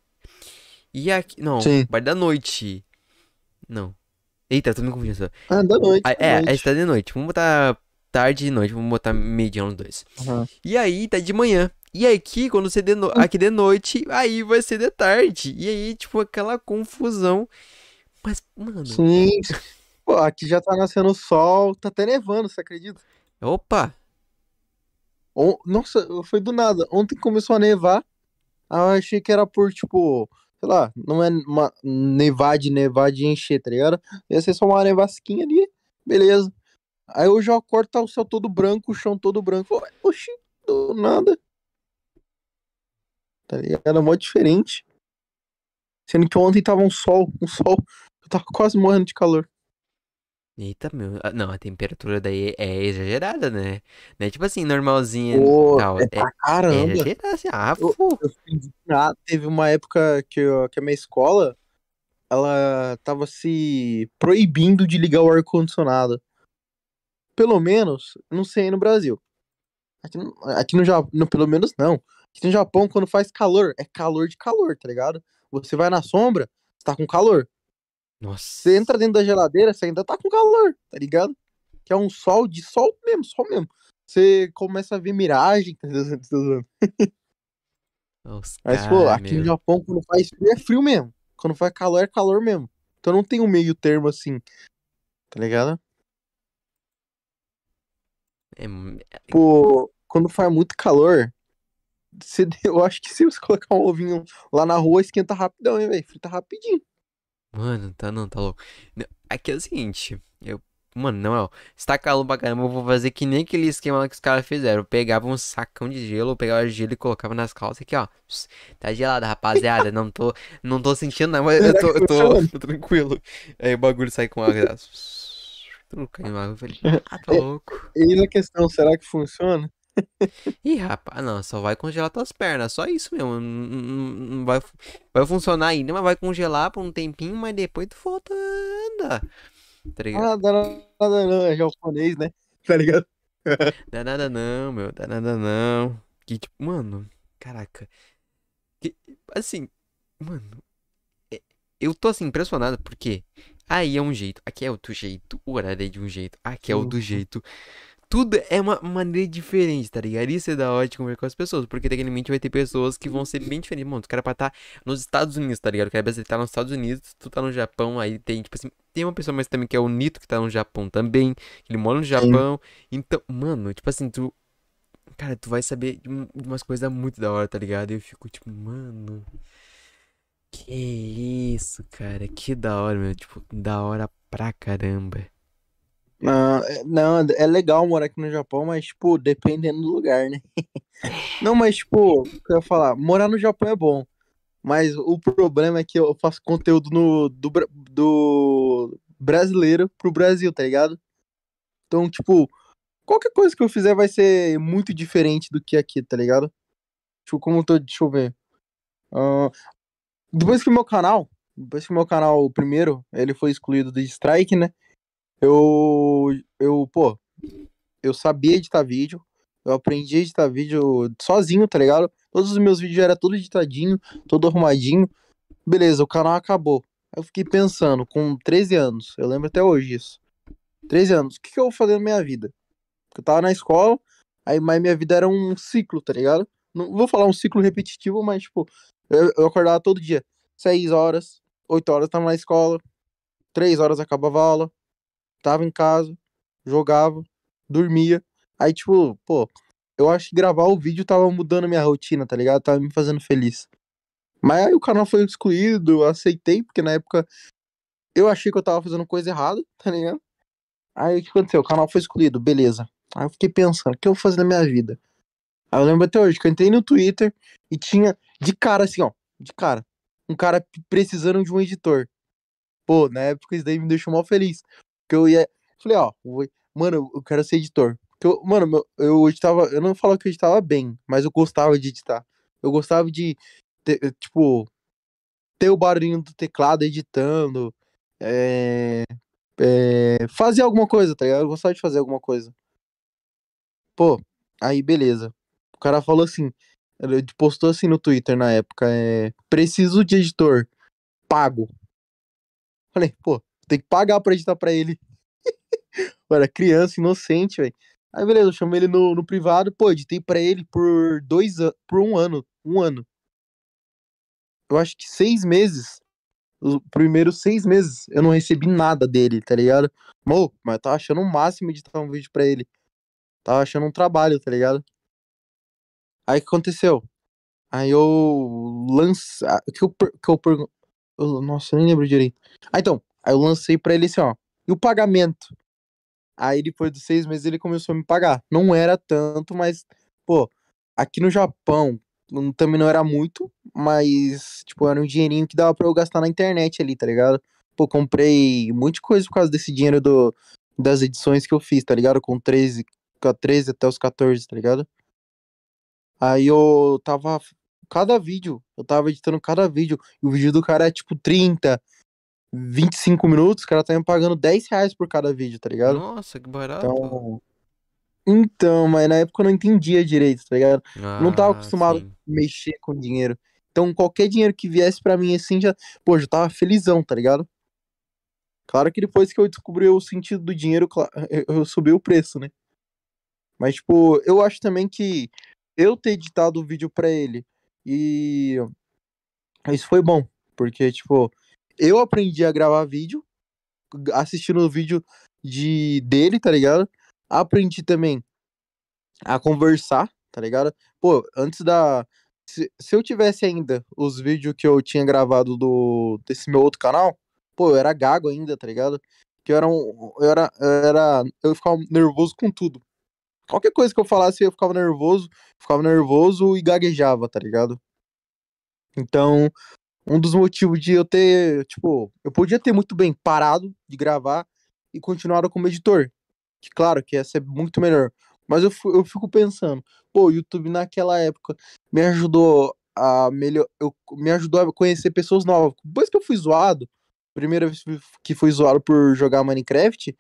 E aqui. Não, Sim. parte da noite. Não. Eita, tô me confundindo. Ah, da noite. Ah, da É, a noite. gente tá de noite. Vamos botar tarde e noite. Vamos botar mediano os dois. Aham. E aí tá de manhã. E aqui, quando você de no... aqui de noite, aí vai ser de tarde. E aí, tipo, aquela confusão. Mas, mano, Sim. Pô, aqui já tá nascendo o sol, tá até nevando, você acredita? opa, Nossa, foi do nada. Ontem começou a nevar. Eu achei que era por, tipo, sei lá, não é uma nevar de nevar de encher, tá ligado? Ia ser só uma nevasquinha ali, beleza. Aí hoje eu acordo, tá o céu todo branco, o chão todo branco. Oxi, do nada. Tá ligado? É mó diferente. Sendo que ontem tava um sol, um sol. Eu tava quase morrendo de calor. Eita, meu. ah, Não, a temperatura daí é exagerada, né? Não é tipo assim, normalzinha Pô, tal. é É, pra é caramba. exagerada, assim, ah, Eu- fu. Eu indignado. Teve uma época que, eu- que a minha escola ela tava se proibindo de ligar o ar-condicionado. Pelo menos, não sei aí no Brasil. Aqui, no- aqui no Japão, pelo menos não. Aqui no Japão, quando faz calor, é calor de calor, tá ligado? Você vai na sombra, você tá com calor. Nossa. Você entra dentro da geladeira, você ainda tá com calor, tá ligado? Que é um sol de sol mesmo, sol mesmo. Você começa a ver miragem, entendeu? *laughs* Os Mas, pô, cara, aqui no meu. Japão, quando faz frio, é frio mesmo. Quando faz calor, é calor mesmo. Então não tem um meio termo assim. Tá ligado? É, Pô, quando faz muito calor, *laughs* você- eu acho que se você colocar um ovinho lá na rua, esquenta rapidão, hein, velho? Frita rapidinho. Mano, tá não, tá louco. Não, Aqui é o seguinte, eu. Mano, não, ó, se tá calor pra caramba, eu vou fazer que nem aquele esquema lá que os caras fizeram. Eu pegava um sacão de gelo, eu pegava gelo e colocava nas calças aqui, ó. Tá gelado, rapaziada. Não tô, não tô sentindo nada, mas eu tô, eu tô, tô tranquilo. Aí o bagulho sai com água. Tudo caindo água. Eu falei, ah, tá louco. E na questão, será que funciona? *laughs* Ih, rapaz, não, só vai congelar tuas pernas, só isso mesmo. Não, não- não vai, vai funcionar ainda, mas vai congelar por um tempinho, mas depois tu volta a andar. Tá ligado? Ah, dá nada não, é japonês, né? *laughs* Tá ligado? *laughs* Dá nada não, meu, dá nada não. Que tipo, mano, caraca. Que, assim, mano, é- eu tô assim impressionado porque aí é um jeito, aqui é outro jeito, o horário é de um jeito, aqui é outro Uhum. jeito. Tudo é uma maneira diferente, tá ligado? Isso é da hora de conversar com as pessoas, porque tecnicamente vai ter pessoas que vão ser bem diferentes. Mano, os caras pra estar nos Estados Unidos, tá ligado? O cara brasileiro tá nos Estados Unidos, tu tá no Japão, aí tem, tipo assim, tem uma pessoa mais também que é o Nito que tá no Japão também, ele mora no Japão. Então, mano, tipo assim, tu. Cara, tu vai saber de de umas coisas muito da hora, tá ligado? E eu fico tipo, mano. Que isso, cara? Que da hora, meu. Tipo, da hora pra caramba. Não, é- não, é legal morar aqui no Japão, mas, tipo, dependendo do lugar, né? *laughs* Não, mas, tipo, o que eu ia falar, morar no Japão é bom. Mas o problema é que eu faço conteúdo no, do, do brasileiro pro Brasil, tá ligado? Então, tipo, qualquer coisa que eu fizer vai ser muito diferente do que aqui, tá ligado? Tipo, como eu tô, deixa eu ver. Ah, depois que o meu canal, depois que o meu canal, primeiro, ele foi excluído do strike, né? Eu, eu, pô, eu sabia editar vídeo, eu aprendi a editar vídeo sozinho, tá ligado? Todos os meus vídeos eram tudo editadinho, todo arrumadinho. Beleza, o canal acabou. Eu fiquei pensando, com 13 anos, eu lembro até hoje isso. 13 anos, o que, que eu vou fazer na minha vida? Eu tava na escola, aí mas minha vida era um ciclo, tá ligado? Não vou falar um ciclo repetitivo, mas tipo, eu, eu acordava todo dia, 6 horas, 8 horas tava na escola, 3 horas acabava a aula, tava em casa, jogava, dormia. Aí, tipo, pô, eu acho que gravar o vídeo tava mudando a minha rotina, tá ligado? Tava me fazendo feliz. Mas aí o canal foi excluído, eu aceitei, porque na época eu achei que eu tava fazendo coisa errada, tá ligado? Aí o que aconteceu? O canal foi excluído, beleza. Aí eu fiquei pensando, o que eu vou fazer na minha vida? Aí eu lembro até hoje que eu entrei no Twitter e tinha de cara assim, ó, de cara, um cara precisando de um editor. Pô, na época isso daí me deixou mal feliz. Porque eu ia. Falei, ó, vou- mano, eu quero ser editor. Porque eu, mano, eu editava. Eu não falo que eu editava bem, mas eu gostava de editar. Eu gostava de, ter, tipo, ter o barulhinho do teclado editando. É, é, fazer alguma coisa, tá ligado? Eu gostava de fazer alguma coisa. Pô, aí beleza. O cara falou assim. Ele postou assim no Twitter na época: é, preciso de editor. Pago. Falei, pô, tem que pagar pra editar pra ele. *laughs* Eu era criança, inocente, velho. Aí beleza, eu chamei ele no, no privado, pô, editei pra ele por dois anos, por um ano, um ano. Eu acho que seis meses, os primeiros seis meses, eu não recebi nada dele, tá ligado? Mo, mas eu tava achando o máximo editar um vídeo pra ele. Tava achando um trabalho, tá ligado? Aí o que aconteceu? Aí eu lancei. Que eu, que eu, pergun- eu Nossa, eu nem lembro direito. Ah, então. Aí eu lancei pra ele assim, ó. E o pagamento? Aí depois dos seis meses ele começou a me pagar. Não era tanto, mas, pô, aqui no Japão também não era muito, mas, tipo, era um dinheirinho que dava pra eu gastar na internet ali, tá ligado? Pô, comprei de coisa por causa desse dinheiro do, das edições que eu fiz, tá ligado? Com 13, com 13 até os 14, tá ligado? Aí eu tava. Cada vídeo, eu tava editando cada vídeo, e o vídeo do cara é tipo 30, 25 minutos, o cara tá me pagando 10 reais por cada vídeo, tá ligado? Nossa, que barato. Então. Então, mas na época eu não entendia direito, tá ligado? não tava Ah, acostumado sim. Mexer com dinheiro. Então, qualquer dinheiro que viesse pra mim assim, já. Pô, já tava felizão, tá ligado? Claro que depois que eu descobri o sentido do dinheiro, eu, subi o preço, né? Mas, tipo, eu acho também que eu ter editado o vídeo pra ele e. Isso foi bom, porque, tipo, eu aprendi a gravar vídeo, assistindo o vídeo de dele, tá ligado? Aprendi também a conversar, tá ligado? Pô, antes da. Se, se eu tivesse ainda os vídeos que eu tinha gravado do desse meu outro canal, pô, eu era gago ainda, tá ligado? Que eu era um. Eu era. Eu, era, eu ficava nervoso com tudo. Qualquer coisa que eu falasse, eu ficava nervoso, ficava nervoso e gaguejava, tá ligado? Então, um dos motivos de eu ter, tipo, eu podia ter muito bem parado de gravar e continuado como editor. Que claro que ia ser muito melhor. Mas eu, eu fico pensando, pô, o YouTube naquela época me ajudou a melhor, eu, me ajudou a conhecer pessoas novas. Depois que eu fui zoado, primeira vez que fui zoado por jogar Minecraft,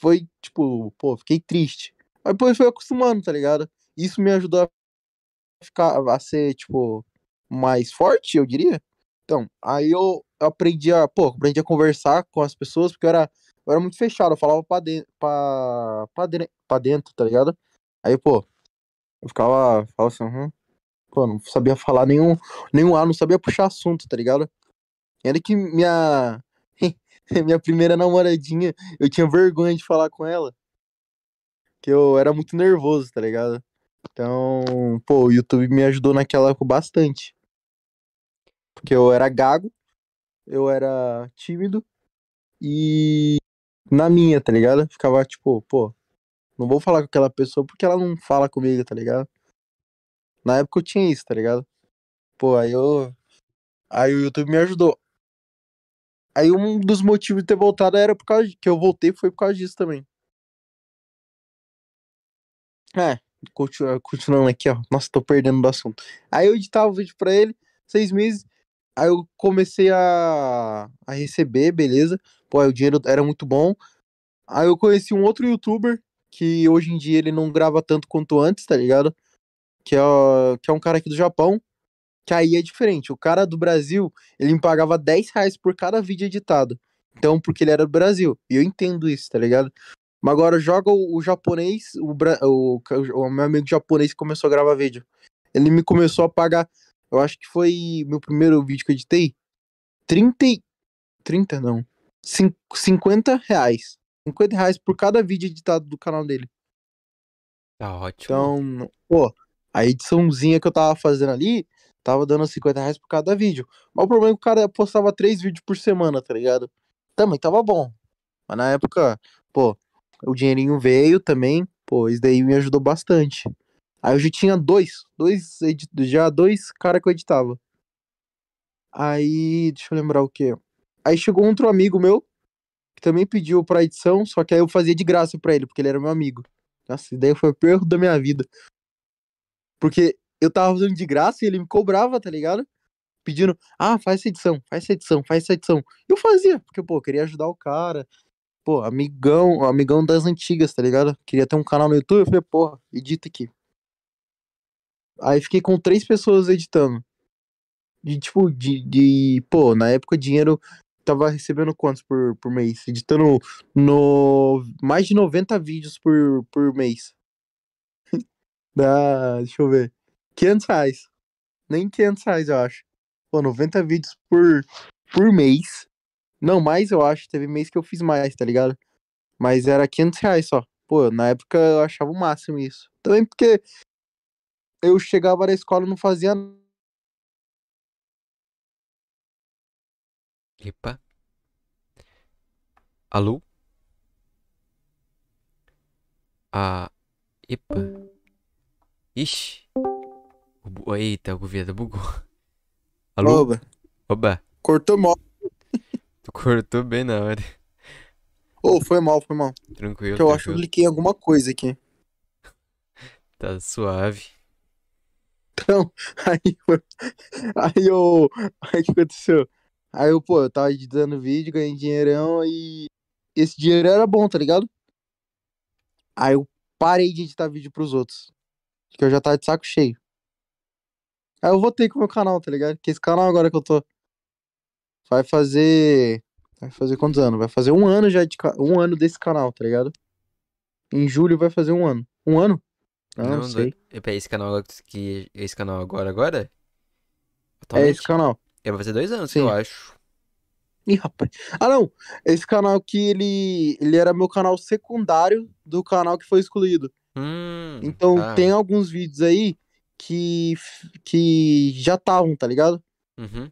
foi tipo, pô, fiquei triste. Mas depois fui acostumando, tá ligado? Isso me ajudou a ficar, a ser, tipo, mais forte, eu diria. Então, aí eu aprendi a, pô, aprendi a conversar com as pessoas, porque eu era, eu era muito fechado, eu falava pra, de, pra, pra, de, pra dentro, tá ligado? Aí, pô, eu ficava, falava assim, uhum. pô, não sabia falar nenhum, nenhum A, não sabia puxar assunto, tá ligado? Era que minha, *laughs* minha primeira namoradinha, eu tinha vergonha de falar com ela, que eu era muito nervoso, tá ligado? Então, pô, o YouTube me ajudou naquela época bastante. Porque eu era gago, eu era tímido e na minha, tá ligado? Ficava tipo, pô, não vou falar com aquela pessoa porque ela não fala comigo, tá ligado? Na época eu tinha isso, tá ligado? Pô, aí eu. Aí o YouTube me ajudou. Aí um dos motivos de ter voltado era por causa de... que eu voltei foi por causa disso também. É, continu- continuando aqui, ó. Nossa, tô perdendo do assunto. Aí eu editava o vídeo pra ele, seis meses. Aí eu comecei a, a receber, beleza. Pô, o dinheiro era muito bom. Aí eu conheci um outro youtuber que hoje em dia ele não grava tanto quanto antes, tá ligado? Que é, que é um cara aqui do Japão. Que aí é diferente. O cara do Brasil, ele me pagava 10 reais por cada vídeo editado. Então, porque ele era do Brasil. E eu entendo isso, tá ligado? Mas agora joga o, o japonês, o, o, o meu amigo japonês começou a gravar vídeo. Ele me começou a pagar, eu acho que foi meu primeiro vídeo que eu editei, 30, e- 30 não, cin- 50 reais. 50 reais por cada vídeo editado do canal dele. Tá ótimo. Então, pô, a ediçãozinha que eu tava fazendo ali, tava dando 50 reais por cada vídeo. Mas o problema é que o cara postava três vídeos por semana, tá ligado? Também tava bom. Mas na época, pô, o dinheirinho veio também, pô, isso daí me ajudou bastante. Aí eu já tinha dois, dois, já dois cara que eu editava. Aí, deixa eu lembrar o quê? Aí chegou outro amigo meu, que também pediu pra edição, só que aí eu fazia de graça pra ele, porque ele era meu amigo. Nossa, daí foi o pior da minha vida. Porque eu tava fazendo de graça e ele me cobrava, tá ligado? Pedindo, ah, faz essa edição, faz essa edição, faz essa edição. Eu fazia, porque, pô, eu queria ajudar o cara. Pô, amigão, amigão das antigas, tá ligado? Queria ter um canal no YouTube, eu falei, porra, edita aqui. Aí fiquei com três pessoas editando. De, tipo, de, de pô, na época dinheiro tava recebendo quantos por, por mês? Editando no mais de 90 vídeos por, por mês. Dá, *laughs* deixa eu ver. 500 reais. Nem 500 reais, eu acho. Pô, 90 vídeos por, por mês. Não, mais eu acho. Teve mês que eu fiz mais, tá ligado? Mas era 500 reais só. Pô, na época eu achava o máximo isso. Também porque eu chegava na escola e não fazia Epa. Alô? Ah, epa. Ixi. Eita, o Guveta bugou. *laughs* Alô? Oba, Oba, cortou mal. tu cortou bem na hora. Ô, foi mal, foi mal. Tranquilo, Que eu acho que eu tranquilo. cliquei em alguma coisa aqui. Tá suave. Então, *laughs* aí, aí eu. Aí o que aconteceu? Aí eu, pô, eu tava editando vídeo, ganhei dinheirão e esse dinheiro era bom, tá ligado? Aí eu parei de editar vídeo pros outros. Porque eu já tava de saco cheio. Aí eu voltei com o meu canal, tá ligado? Que esse canal agora que eu tô. Vai fazer. Vai fazer quantos anos? Vai fazer um ano já de um ano desse canal, tá ligado? Em julho vai fazer um ano. Um ano? Não, não sei. esse canal agora que esse canal agora agora? É Atualmente? esse canal. É, vai fazer dois anos, Sim. eu acho. Ih, rapaz. Ah, não. Esse canal aqui, ele, ele era meu canal secundário do canal que foi excluído. Hum, Então, tá. tem alguns vídeos aí que, que já estavam, tá ligado? Uhum.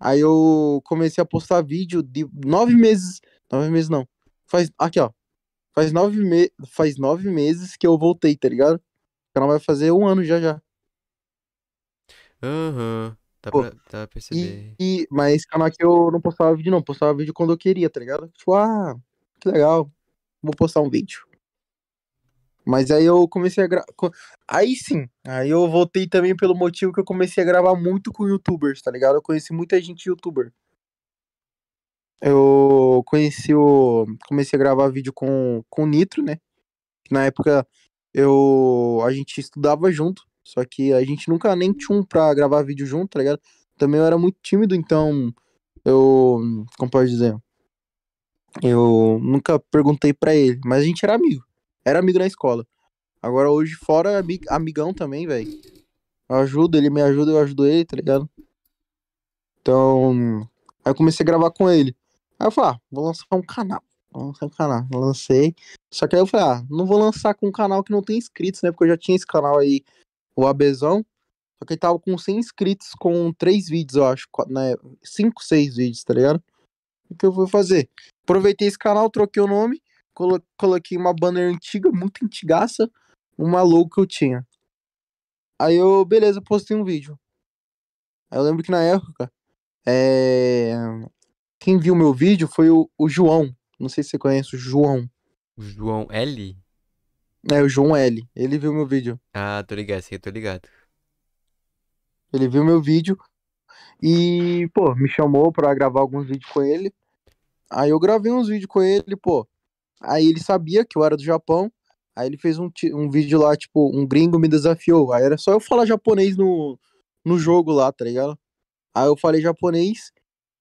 Aí eu comecei a postar vídeo de nove meses. Nove meses não. Faz. Aqui, ó. Faz nove, me... Faz nove meses que eu voltei, tá ligado? O canal vai fazer um ano já já. Aham. Dá Pô, pra, dá pra perceber. E, e- mas esse canal aqui eu não postava vídeo, não. Postava vídeo quando eu queria, tá ligado? Tipo, ah, que legal. Vou postar um vídeo. Mas aí eu comecei a gravar. Aí sim. Aí eu voltei também pelo motivo que eu comecei a gravar muito com youtubers, tá ligado? Eu conheci muita gente youtuber. Eu conheci o. Comecei a gravar vídeo com, com o Nitro, né? Na época eu. A gente estudava junto. Só que a gente nunca nem tinha um pra gravar vídeo junto, tá ligado? Também eu era muito tímido, então eu. Como pode dizer? Eu nunca perguntei pra ele, mas a gente era amigo. Era amigo na escola. Agora hoje fora ami- amigão também, velho. Eu ajudo, ele me ajuda, eu ajudo ele, tá ligado? Então. Aí eu comecei a gravar com ele. Aí eu falei, ah, vou lançar um canal. Vou lançar um canal. Lancei. Só que aí eu falei, ah, não vou lançar com um canal que não tem inscritos, né? Porque eu já tinha esse canal aí, o Abezão. Só que ele tava com 100 inscritos com três vídeos, eu acho. Né? 5, 6 vídeos, tá ligado? O que eu vou fazer? Aproveitei esse canal, troquei o nome, colo- coloquei uma banner antiga, muito antigaça, uma logo que eu tinha. Aí eu, beleza, postei um vídeo. Eu lembro que na época, é... quem viu meu vídeo foi o, o João. Não sei se você conhece o João. O João L? É, o João L. Ele viu meu vídeo. Ah, tô ligado, eu tô ligado. Ele viu meu vídeo e, pô, me chamou pra gravar alguns vídeos com ele. Aí eu gravei uns vídeos com ele, pô. Aí ele sabia que eu era do Japão. Aí ele fez um, um vídeo lá, tipo, um gringo me desafiou. Aí era só eu falar japonês no, no jogo lá, tá ligado? Aí eu falei japonês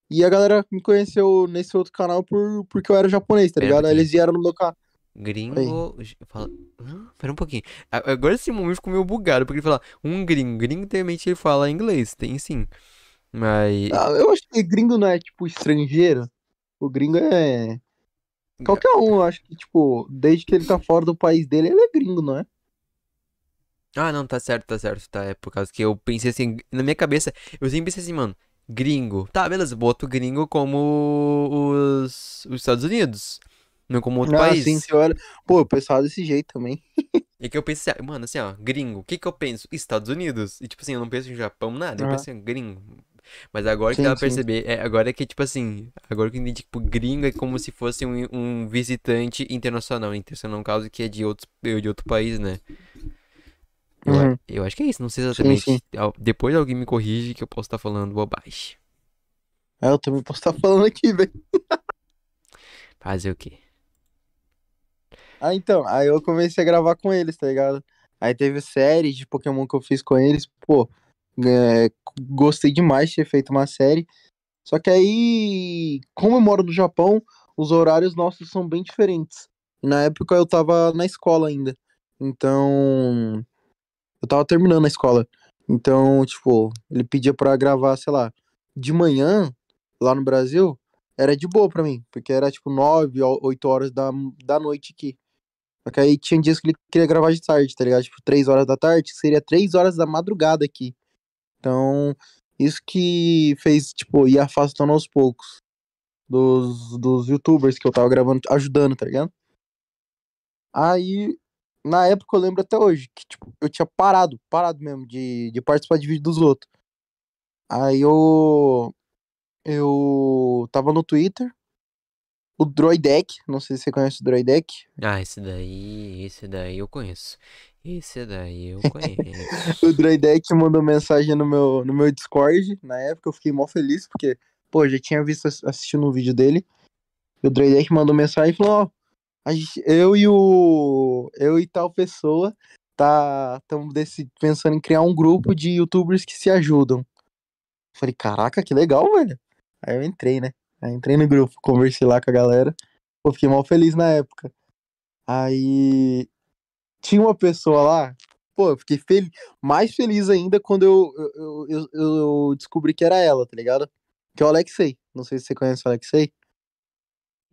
e a galera me conheceu nesse outro canal por, porque eu era japonês, tá ligado? Aí eles vieram no meu canal. Gringo. Fala... Pera um pouquinho. Agora esse momento ficou meio bugado, porque ele fala um gringo. Gringo também ele fala inglês, tem sim. Mas. Ah, eu acho que gringo não é, tipo, estrangeiro. O gringo é. Qualquer um, eu acho que, tipo, desde que ele tá fora do país dele, ele é gringo, não é? Ah, não, tá certo, tá certo, tá. É por causa que eu pensei assim, na minha cabeça, eu sempre pensei assim, mano, gringo. Tá, beleza, boto gringo como os, os Estados Unidos. Não como outro ah, país. sim, senhora. Pô, o pessoal é desse jeito também. E que eu pensei, assim, ah, mano, assim, ó, gringo, o que que eu penso? Estados Unidos. E tipo assim, eu não penso em Japão, nada, eu Aham. penso em gringo. Mas agora que Sim, dá pra perceber, é, agora que, tipo assim, agora que eu entendi, tipo, gringo é como se fosse um, um visitante internacional. Internacional, no caso, que é de outro, de outro país, né? Eu, Uhum. eu acho que é isso, não sei Sim, exatamente. sim. Al- Depois alguém me corrige que eu posso estar falando bobagem. É, eu também posso estar falando aqui, velho. *laughs* Fazer o quê? Ah, então, aí eu comecei a gravar com eles, tá ligado? Aí teve série de Pokémon que eu fiz com eles, pô, é, gostei demais de ter feito uma série. Só que aí, como eu moro no Japão, os horários nossos são bem diferentes. Na época eu tava na escola ainda. Então, eu tava terminando a escola. Então, tipo, ele pedia pra gravar, sei lá, de manhã, lá no Brasil, era de boa pra mim, porque era tipo 9, 8 horas da, da noite aqui. Só que aí tinha dias que ele queria gravar de tarde, tá ligado? Tipo, 3 horas da tarde, seria 3 horas da madrugada aqui. Então, isso que fez, tipo, ir afastando aos poucos dos, dos youtubers que eu tava gravando, ajudando, tá ligado? Aí, na época eu lembro até hoje que, tipo, eu tinha parado, parado mesmo de, de participar de vídeo dos outros. Aí eu. Eu tava no Twitter. O Droidek, não sei se você conhece o Droidek. Ah, esse daí, esse daí eu conheço. Esse daí eu *laughs* conheço. o Droidek mandou mensagem no meu, no meu Discord. Na época eu fiquei mó feliz, porque, pô, já tinha visto assistindo um vídeo dele. E o Droidek mandou mensagem e falou, ó, a gente, eu e o. Eu e tal pessoa tá estamos pensando em criar um grupo de youtubers que se ajudam. Falei, caraca, que legal, velho. Aí eu entrei, né? Aí entrei no grupo, conversei lá com a galera. Pô, fiquei mal feliz na época. Aí tinha uma pessoa lá, pô, eu fiquei fel mais feliz ainda quando eu, eu, eu, eu, descobri que era ela, tá ligado? Que é o Alexei. Não sei se você conhece o Alexei.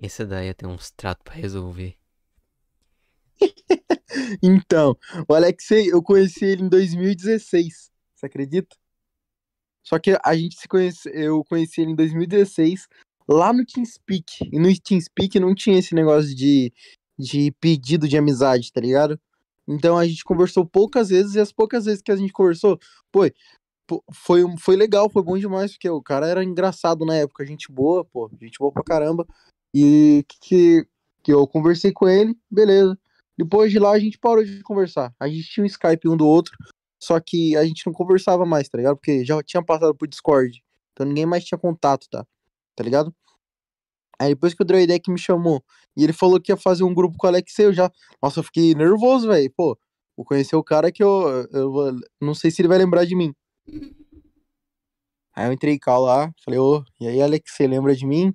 Esse daí tem uns tratos pra resolver. *laughs* então, o Alexei, eu conheci ele em 2016. Você acredita? Só que a gente se conhece, eu conheci ele em 2016, lá no TeamSpeak. E no TeamSpeak não tinha esse negócio de, de pedido de amizade, tá ligado? Então a gente conversou poucas vezes e as poucas vezes que a gente conversou, pô, foi, foi legal, foi bom demais, porque o cara era engraçado na época, gente boa, pô, gente boa pra caramba. E que, que eu conversei com ele, beleza. Depois de lá a gente parou de conversar. A gente tinha um Skype um do outro, só que a gente não conversava mais, tá ligado? Porque já tinha passado pro Discord. Então ninguém mais tinha contato, tá? Tá ligado? Aí depois que o Droidek me chamou e ele falou que ia fazer um grupo com o Alexei, eu já. Nossa, eu fiquei nervoso, velho. Pô, vou conhecer o cara que eu, eu vou... não sei se ele vai lembrar de mim. *laughs* Aí eu entrei cal lá, falei, ô, e aí, Alexei, lembra de mim?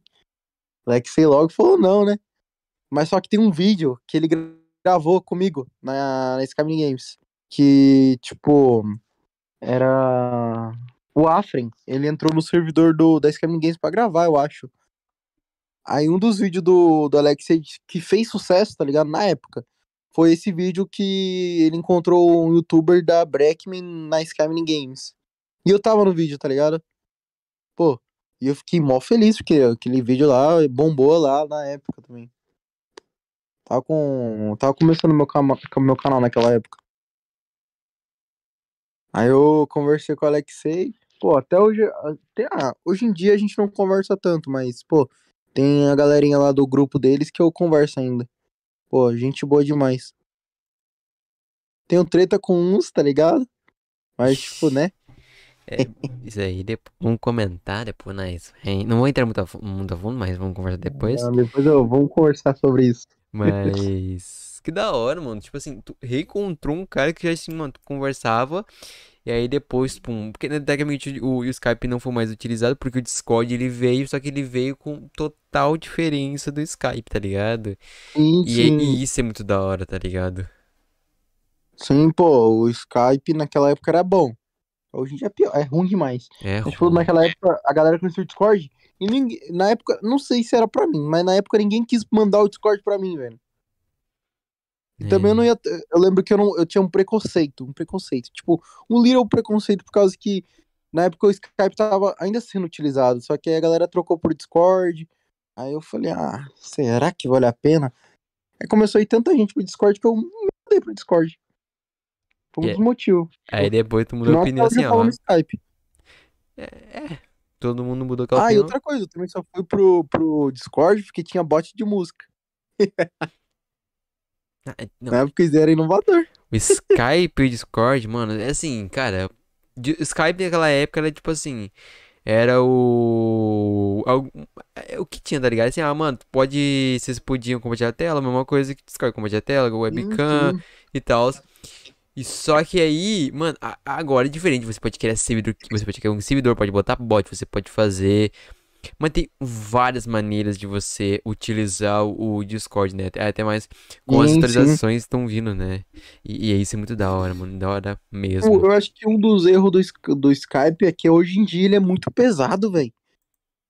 Alexei logo falou, não, né? Mas só que tem um vídeo que ele gravou comigo na, na Skyrim Games que, tipo, era o Afren, ele entrou no servidor do, da Scamming Games pra gravar, eu acho. Aí um dos vídeos do, do Alex que fez sucesso, tá ligado? Na época, foi esse vídeo que ele encontrou um youtuber da Breckman na Scamming Games. E eu tava no vídeo, tá ligado? Pô, e eu fiquei mó feliz, porque aquele vídeo lá bombou lá na época também. Tava com. Tava começando meu, meu canal naquela época. Aí eu conversei com o Alexei. Pô, até hoje. Até, ah, hoje em dia a gente não conversa tanto, mas, pô, tem a galerinha lá do grupo deles que eu converso ainda. Pô, gente boa demais. Tenho treta com uns, tá ligado? Mas, tipo, né? É, isso aí, depois, vamos comentar depois, nós. Não vou entrar muito a, muito a fundo, mas vamos conversar depois. Não, depois eu, vamos conversar sobre isso. Mas. Que da hora, mano. Tipo assim, tu reencontrou um cara que já assim, mano, tu conversava. E aí depois, pum. Porque né, tecnicamente o, o Skype não foi mais utilizado, porque o Discord ele veio, só que ele veio com total diferença do Skype, tá ligado? Sim, e, sim. e isso é muito da hora, tá ligado? Sim, pô, o Skype naquela época era bom. Hoje em dia é pior, é ruim demais. É Mas, tipo, naquela época, a galera conheceu o Discord. E ninguém, na época, não sei se era pra mim, mas na época ninguém quis mandar o Discord pra mim, velho. E também eu não É. ia. Eu lembro que eu, não, eu tinha um preconceito. Um preconceito. Tipo, um little preconceito por causa que na época o Skype tava ainda sendo utilizado. Só que aí a galera trocou por Discord. Aí eu falei, ah, será que vale a pena? Aí começou a ir tanta gente pro Discord que eu me mudei pro Discord. Foi um É. dos motivos. Aí depois tu mudou a opinião assim, ó. no Skype. É, todo mundo mudou aquela Ah, e opinião. outra coisa, eu também só fui pro, pro Discord porque tinha bot de música. *laughs* Ah, é- não, Na época eles eram inovador. O Skype e o Discord, mano, é assim, cara. de- Skype naquela época era tipo assim. Era o. é O que tinha, tá ligado? Assim, ah, mano, pode. Vocês podiam compartilhar a tela, a mesma coisa que Discord, compartilhar a tela, webcam sim. e tal. E só que aí, mano, agora é diferente. Você pode criar servidor. Você pode criar um servidor, pode botar bot, você pode fazer Mas tem várias maneiras de você utilizar o Discord, né? Até mais com as Sim, atualizações estão vindo, né? E, e isso é muito da hora, mano. Da hora Eu, mesmo. eu acho que um dos erros do, do Skype é que hoje em dia ele é muito pesado, velho.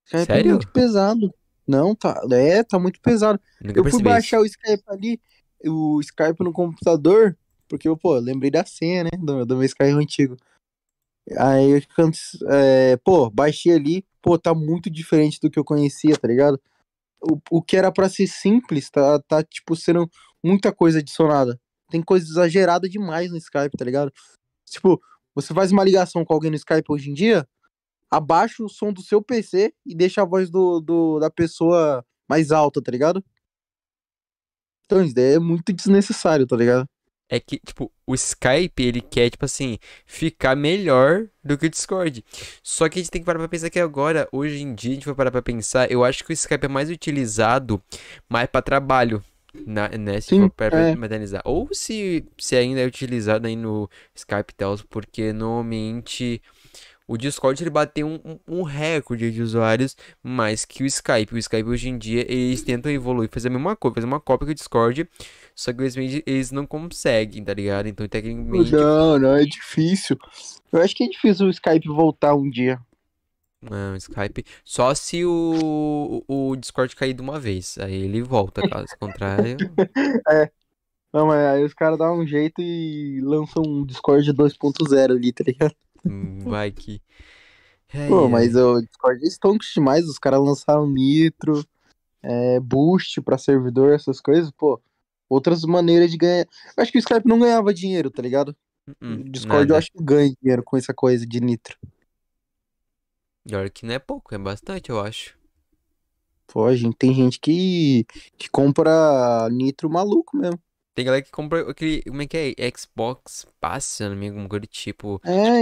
Skype é Sério? muito pesado. Não, tá. É, tá muito pesado. Nunca Eu fui baixar isso. o Skype ali, o Skype no computador, porque pô, lembrei da senha, né? Do, do meu Skype antigo. Aí eu é, pô, baixei ali, pô, tá muito diferente do que eu conhecia, tá ligado? O, o que era pra ser simples, tá, tá, tipo, sendo muita coisa adicionada. Tem coisa exagerada demais no Skype, tá ligado? Tipo, você faz uma ligação com alguém no Skype hoje em dia, abaixa o som do seu PC e deixa a voz do, do- da pessoa mais alta, tá ligado? Então, isso daí é muito desnecessário, tá ligado? É que, tipo, o Skype, ele quer, tipo assim, ficar melhor do que o Discord. Só que a gente tem que parar pra pensar que agora, hoje em dia, a gente vai parar pra pensar, eu acho que o Skype é mais utilizado mais pra trabalho, na, né? Se Sim, for para é. analisar. Ou se, se ainda é utilizado aí no Skype e tal, porque normalmente o Discord ele bateu um, um, um recorde de usuários mais que o Skype. O Skype hoje em dia eles tentam evoluir, fazer a mesma coisa, fazer uma cópia que o Discord, só que eles, eles não conseguem, tá ligado? Então, tecnicamente, Não, não, é difícil. Eu acho que é difícil o Skype voltar um dia. não, Skype, só se o, o Discord cair de uma vez, aí ele volta, caso contrário. *laughs* Não, mas aí os caras dão um jeito e lançam um Discord 2.0 ali, tá ligado? Hum, Vai que. Ai, Pô, ai. mas o Discord é stonks demais. Os caras lançaram Nitro, é, Boost pra servidor, essas coisas, pô. Outras maneiras de ganhar. Eu acho que o Skype não ganhava dinheiro, tá ligado? Hum, O Discord eu nada. acho que ganha dinheiro com essa coisa de Nitro. E olha que não é pouco, é bastante, eu acho. Pô, a gente tem gente que, que compra Nitro maluco mesmo. Tem galera que compra aquele. Como é que é? Xbox Pass, se não me engano, alguma coisa do tipo. É,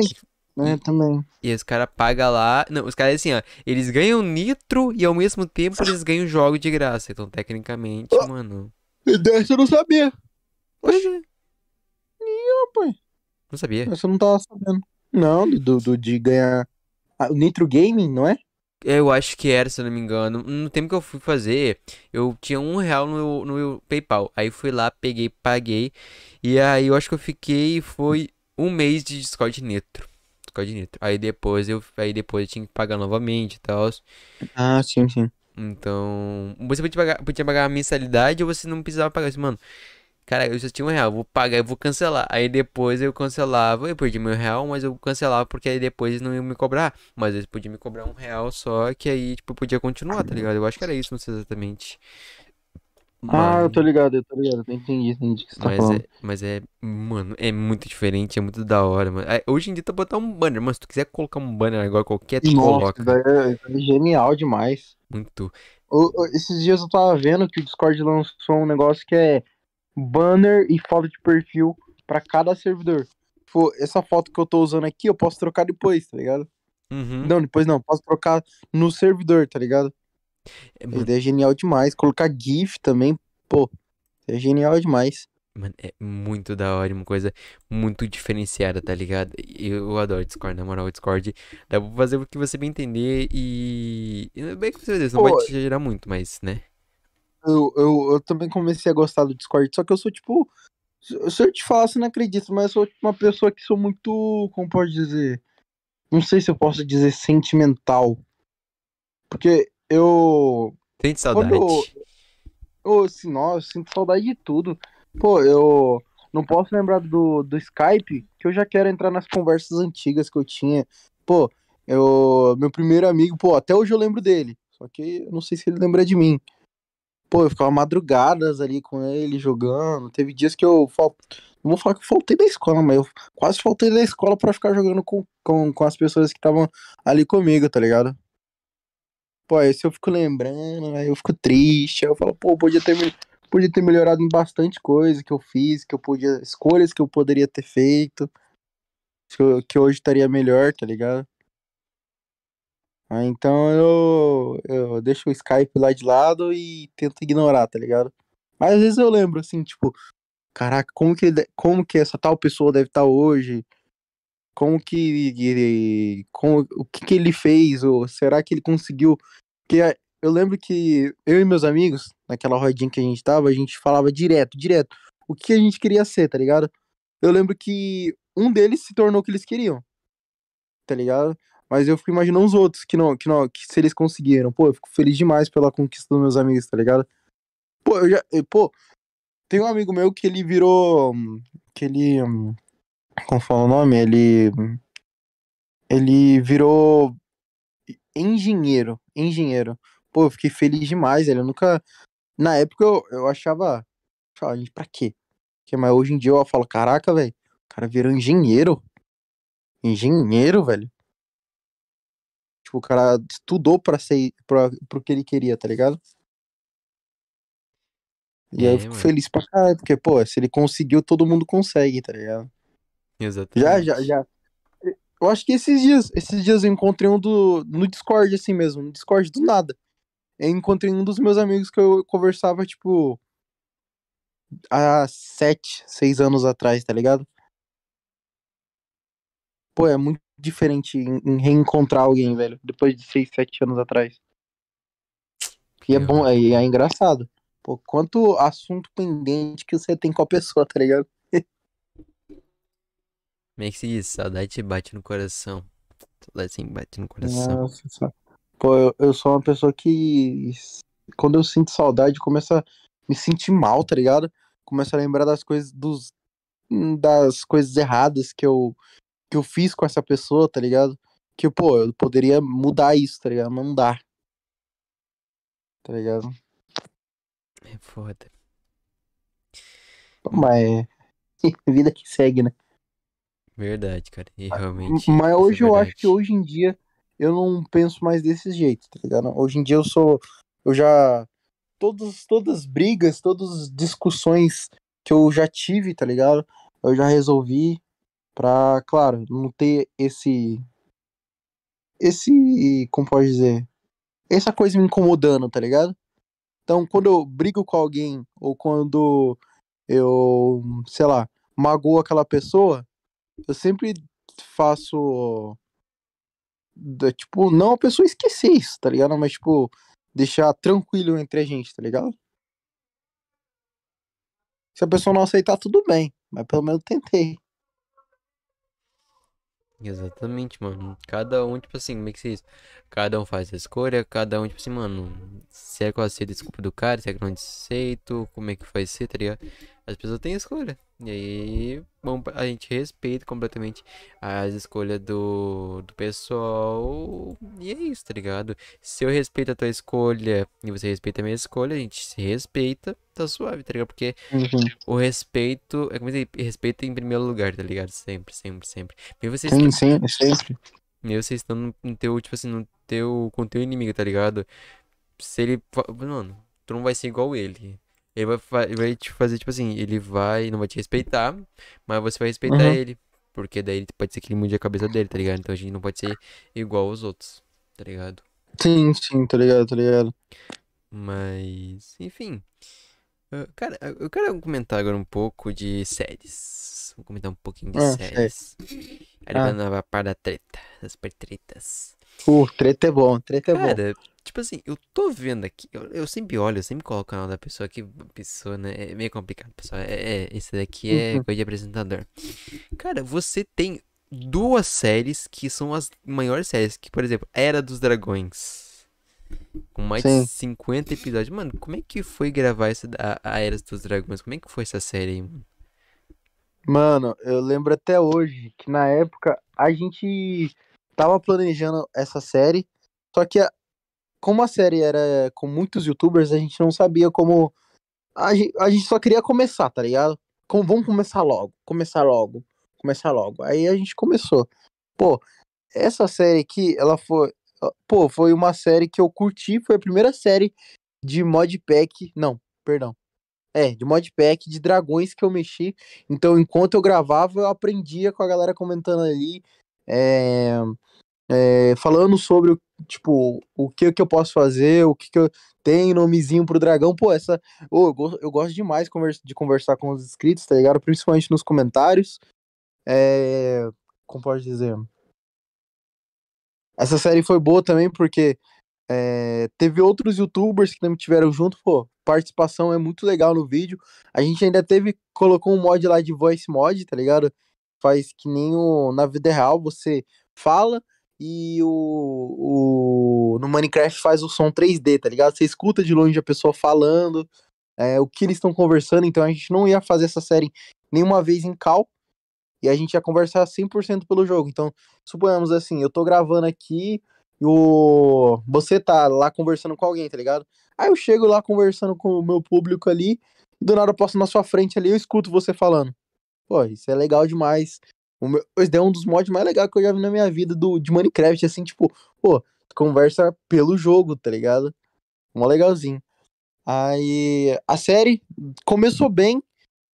é também. E os caras pagam lá. Não, os caras assim, ó. Eles ganham nitro e ao mesmo tempo eles ganham jogo de graça. Então, tecnicamente, Oh. mano. Dessa eu não sabia. Pois é. rapaz. Não sabia. Essa eu não tava sabendo. Não, do, do, do- de ganhar. Ah, o Nitro Gaming, não é? Eu acho que era, se eu não me engano. No tempo que eu fui fazer, eu tinha um real no, no PayPal. Aí fui lá, peguei, paguei. E aí eu acho que eu fiquei. Foi um mês de Discord Nitro. Discord Nitro. Aí depois eu, aí depois eu tinha que pagar novamente e tal. Ah, sim, sim. Então, você podia pagar, podia pagar a mensalidade ou você não precisava pagar isso, mano. Cara, eu só tinha um real, vou pagar, eu vou cancelar. Aí depois eu cancelava, eu perdi meu real, mas eu cancelava porque aí depois eles não iam me cobrar. Mas eles podiam me cobrar um real só, que aí, tipo, eu podia continuar, tá ligado? Eu acho que era isso, não sei exatamente. Ah, eu Mano, tô ligado, eu tô ligado. Eu Entendi, entendi o que você tá mas falando. é, mas é, mano, é muito diferente, é muito da hora, mano. Aí, Hoje em dia tá botar um banner, mas se tu quiser colocar um banner agora qualquer, tu Nossa, coloca. daí é, é genial demais. Muito. Esses dias eu tava vendo que o Discord lançou um negócio que é banner e foto de perfil pra cada servidor. Tipo, essa foto que eu tô usando aqui, eu posso trocar depois, tá ligado? Uhum. Não, depois não, posso trocar no servidor, tá ligado? É, mano, ideia é genial demais. Colocar GIF também, pô, é genial demais. Mano, é muito da hora, uma coisa muito diferenciada, tá ligado? Eu, adoro Discord, na moral, o Discord dá pra fazer o que você bem entender e. e Bem que você não Pô, vai te gerar muito, mas, né? Eu, eu, eu também comecei a gostar do Discord, só que eu sou tipo. Se eu te falar, você não acredita, mas eu sou tipo, uma pessoa que sou muito. Como pode dizer? Não sei se eu posso dizer sentimental. Porque eu. Sente Quando eu. saudade. eu assim, nossa, eu sinto saudade de tudo. Pô, eu não posso lembrar do, do Skype, que eu já quero entrar nas conversas antigas que eu tinha. Pô, eu. Meu primeiro amigo, pô, até hoje eu lembro dele. Só que eu não sei se ele lembra de mim. Pô, eu ficava madrugadas ali com ele jogando. Teve dias que eu fal... não vou falar que eu faltei da escola, mas eu quase faltei da escola pra ficar jogando com, com, com as pessoas que estavam ali comigo, tá ligado? Pô, aí se eu fico lembrando, aí eu fico triste. Aí eu falo, pô, podia ter, podia ter melhorado em bastante coisa que eu fiz, que eu podia. Escolhas que eu poderia ter feito. Que, eu- que hoje estaria melhor, tá ligado? Ah, então eu, eu deixo o Skype lá de lado e tento ignorar, tá ligado? Mas às vezes eu lembro, assim, tipo, caraca, como que, como que essa tal pessoa deve estar hoje? como que, como, o que, que ele fez, ou será que ele conseguiu? Porque eu lembro que eu e meus amigos, naquela rodinha que a gente tava, a gente falava direto, direto, o que a gente queria ser, tá ligado? Eu lembro que um deles se tornou o que eles queriam, tá ligado? Mas eu fico imaginando os outros que não, que não, que se eles conseguiram. Pô, eu fico feliz demais pela conquista dos meus amigos, tá ligado? Pô, eu já, eu- pô, tem um amigo meu que ele virou, que ele, como fala o nome? Ele, ele virou engenheiro, engenheiro. Pô, eu fiquei feliz demais, ele. Nunca, na época eu, eu achava, gente, pra quê? Mas hoje em dia eu falo, caraca, velho, o cara virou engenheiro. Engenheiro, velho. Tipo, o cara estudou pra ser, pra, pro que ele queria, tá ligado? E aí É, eu fico mano. feliz pra caralho, porque, pô, se ele conseguiu, todo mundo consegue, tá ligado? Já, Exatamente. já, já. Eu acho que esses dias, esses dias eu encontrei um do, no Discord, assim mesmo, no Discord do nada. Eu encontrei um dos meus amigos que eu conversava, tipo, há sete, seis anos atrás, tá ligado? Pô, é muito diferente em, em reencontrar alguém, velho, depois de seis, sete anos atrás. E é bom, é, é engraçado. Pô, quanto assunto pendente que você tem com a pessoa, tá ligado? *laughs* Como é que se diz? Saudade bate no coração. Saudade sim bate no coração. Nossa, Pô, eu, eu sou uma pessoa que quando eu sinto saudade, começa a me sentir mal, tá ligado? Começa a lembrar das coisas dos hum, das coisas erradas que eu que eu fiz com essa pessoa, tá ligado? Que, pô, eu poderia mudar isso, tá ligado? Não dá. Tá ligado? É foda. Mas *laughs* vida que segue, né? Verdade, cara. E realmente. Mas é hoje eu acho que hoje em dia eu não penso mais desse jeito, tá ligado? Hoje em dia eu sou. Eu já. Todas, todas as brigas, todas as discussões que eu já tive, tá ligado? Eu já resolvi pra, claro, não ter esse. Esse. Como pode dizer? Essa coisa me incomodando, tá ligado? Então, quando eu brigo com alguém, ou quando eu, sei lá, magoo aquela pessoa, eu sempre faço. Tipo, não a pessoa esquecer isso, tá ligado? Mas, tipo, deixar tranquilo entre a gente, tá ligado? Se a pessoa não aceitar, tudo bem. Mas pelo menos tentei. Exatamente, mano. Cada um, tipo assim, como é que se diz? Cada um faz a escolha, cada um, tipo assim, mano. Se é que eu aceito desculpa do cara, se é que não aceito, como é que vai ser, tá ligado? As pessoas têm escolha. E aí, bom, a gente respeita completamente as escolhas do, do pessoal. E é isso, tá ligado? Se eu respeito a tua escolha e você respeita a minha escolha, a gente se respeita, tá suave, tá ligado? Porque Uhum. o respeito, é como se diz, respeito em primeiro lugar, tá ligado? Sempre, sempre, sempre. Mesmo vocês Sim, sim, sempre. mesmo vocês estão no, no teu, tipo assim, no teu, com teu inimigo, tá ligado? Se ele, mano, tu não vai ser igual ele. Ele vai, ele vai te fazer, tipo assim, ele vai, não vai te respeitar, mas você vai respeitar Uhum. ele. Porque daí pode ser que ele mude a cabeça dele, tá ligado? Então a gente não pode ser igual aos outros, tá ligado? Sim, sim, tá ligado, tá ligado. Mas, enfim. Ah, Cara, eu eu quero comentar agora um pouco de séries. Vou comentar um pouquinho de Ah, séries. Aí Ah. vai para da treta, das super tretas. Uh, treta é bom, treta é bom. Tipo assim, eu tô vendo aqui, eu, eu sempre olho, eu sempre coloco o canal da pessoa que, pessoa, né, é meio complicado, pessoal, é, é, esse daqui é Uhum. coisa de apresentador. Cara, você tem duas séries que são as maiores séries, que, por exemplo, Era dos Dragões, com mais Sim. de 50 episódios. Mano, como é que foi gravar essa, a, a Era dos Dragões? Como é que foi essa série aí, mano? Mano, eu lembro até hoje que na época a gente tava planejando essa série, só que a- como a série era com muitos youtubers, a gente não sabia como. A gente, a gente só queria começar, tá ligado? Como, vamos começar logo, começar logo, começar logo. Aí a gente começou. Pô, essa série aqui, ela foi. Pô, foi uma série que eu curti, foi a primeira série de modpack. Não, perdão. É, de modpack de dragões que eu mexi. Então, enquanto eu gravava, eu aprendia com a galera comentando ali, é, é, falando sobre tipo o que, que eu posso fazer, o que, que eu tenho, nomezinho pro dragão. Pô, essa. ô, eu, go- eu gosto demais de conversar com os inscritos, tá ligado? Principalmente nos comentários. É, como pode dizer? Essa série foi boa também porque é, teve outros youtubers que também tiveram junto, pô, participação é muito legal no vídeo. A gente ainda teve, colocou um mod lá de voice mod, tá ligado? Faz que nem o, na vida real, você fala e o, o no Minecraft faz o som 3D, tá ligado? Você escuta de longe a pessoa falando, é, o que eles estão conversando, então a gente não ia fazer essa série nenhuma vez em cal, e a gente ia conversar 100% pelo jogo. Então, suponhamos assim, eu tô gravando aqui, e o... você tá lá conversando com alguém, tá ligado? Aí eu chego lá conversando com o meu público ali, e do nada eu posso na sua frente ali, eu escuto você falando. Pô, isso é legal demais. Meu, esse é um dos mods mais legais que eu já vi na minha vida do, de Minecraft, assim, tipo, pô, conversa pelo jogo, tá ligado? Mó legalzinho. Aí a série começou bem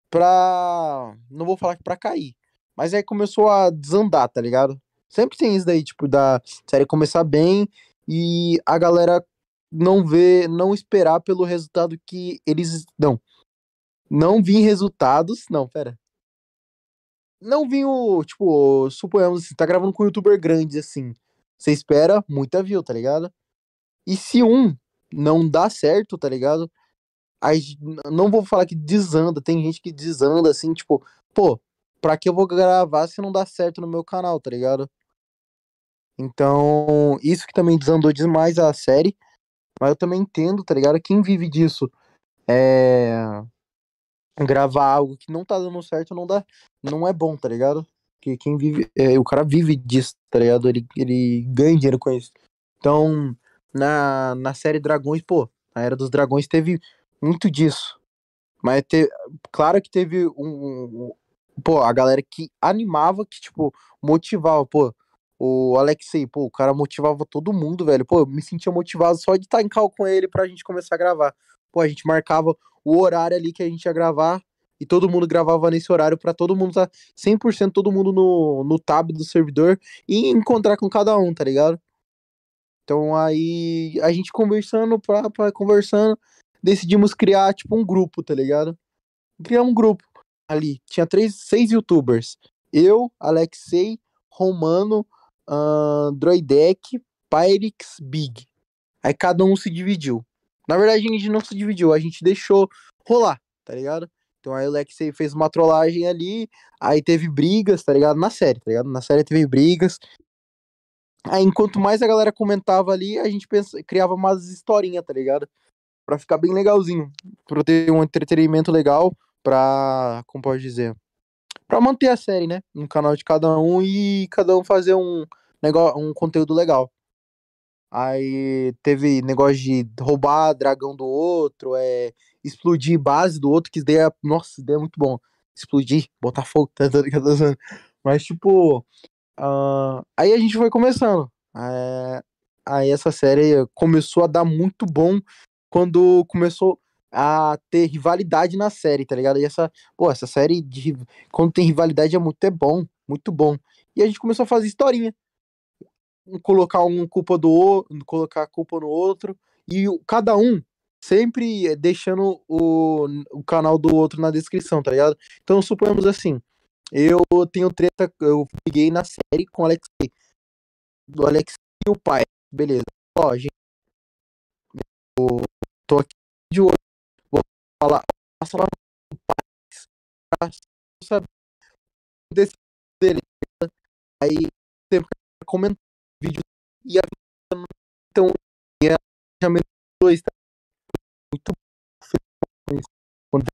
pra. Não vou falar que pra cair. Mas aí começou a desandar, tá ligado? Sempre tem isso daí, tipo, da série começar bem e a galera não ver, não esperar pelo resultado que eles. Não. Não vir resultados. Não, pera não vinha tipo, suponhamos assim, tá gravando com um youtuber grande, assim. Você espera muita view, tá ligado? E se um não dá certo, tá ligado? Aí, não vou falar que desanda, tem gente que desanda, assim, tipo, pô, pra que eu vou gravar se não dá certo no meu canal, tá ligado? Então, isso que também desandou demais a série. Mas eu também entendo, tá ligado? Quem vive disso é gravar algo que não tá dando certo não dá, não é bom, tá ligado? Que quem vive, é, o cara vive disso, tá ligado? Ele, ele ganha dinheiro com isso. Então, na, na série Dragões, pô, a Era dos Dragões teve muito disso. Mas te, claro que teve um, um, pô, a galera que animava, que tipo, motivava, pô, o Alexei, pô, o cara motivava todo mundo, velho. Pô, eu me sentia motivado só de estar em cal com ele pra gente começar a gravar. Pô, a gente marcava o horário ali que a gente ia gravar e todo mundo gravava nesse horário para todo mundo tá 100% todo mundo no, no tab do servidor e encontrar com cada um, tá ligado? Então aí a gente conversando, pra, pra, conversando, decidimos criar tipo um grupo, tá ligado? Criar um grupo ali. Tinha três, seis youtubers. Eu, Alexei, Romano, uh, Droidek, Pyrix, Big. Aí cada um se dividiu. Na verdade, a gente não se dividiu, a gente deixou rolar, tá ligado? Então aí o Lexei fez uma trollagem ali, aí teve brigas, tá ligado? Na série, tá ligado? Na série teve brigas. Aí enquanto mais a galera comentava ali, a gente pensa, criava umas historinhas, tá ligado? Pra ficar bem legalzinho. Pra ter um entretenimento legal, pra. Como pode dizer? Pra manter a série, né? No canal de cada um e cada um fazer um, negócio, um conteúdo legal. Aí teve negócio de roubar dragão do outro, é, explodir base do outro, que ideia, nossa, ideia é muito bom. Explodir, botar fogo, *laughs* tá, ligado? Mas, tipo, uh, aí a gente foi começando. É, aí essa série começou a dar muito bom quando começou a ter rivalidade na série, tá ligado? E essa, pô, essa série de quando tem rivalidade é muito é bom, muito bom. E a gente começou a fazer historinha colocar um culpa do outro, colocar a culpa no outro, e cada um sempre deixando o, o canal do outro na descrição, tá ligado? Então, suponhamos assim, eu tenho treta, eu peguei na série com o Alexei, do Alexei e o pai, beleza. Ó, gente, eu tô aqui de olho, vou falar, passa lá no pai, pra saber desse dele, aí tempo comentar vídeo. E a então e a chamamento dois tá? Muito quando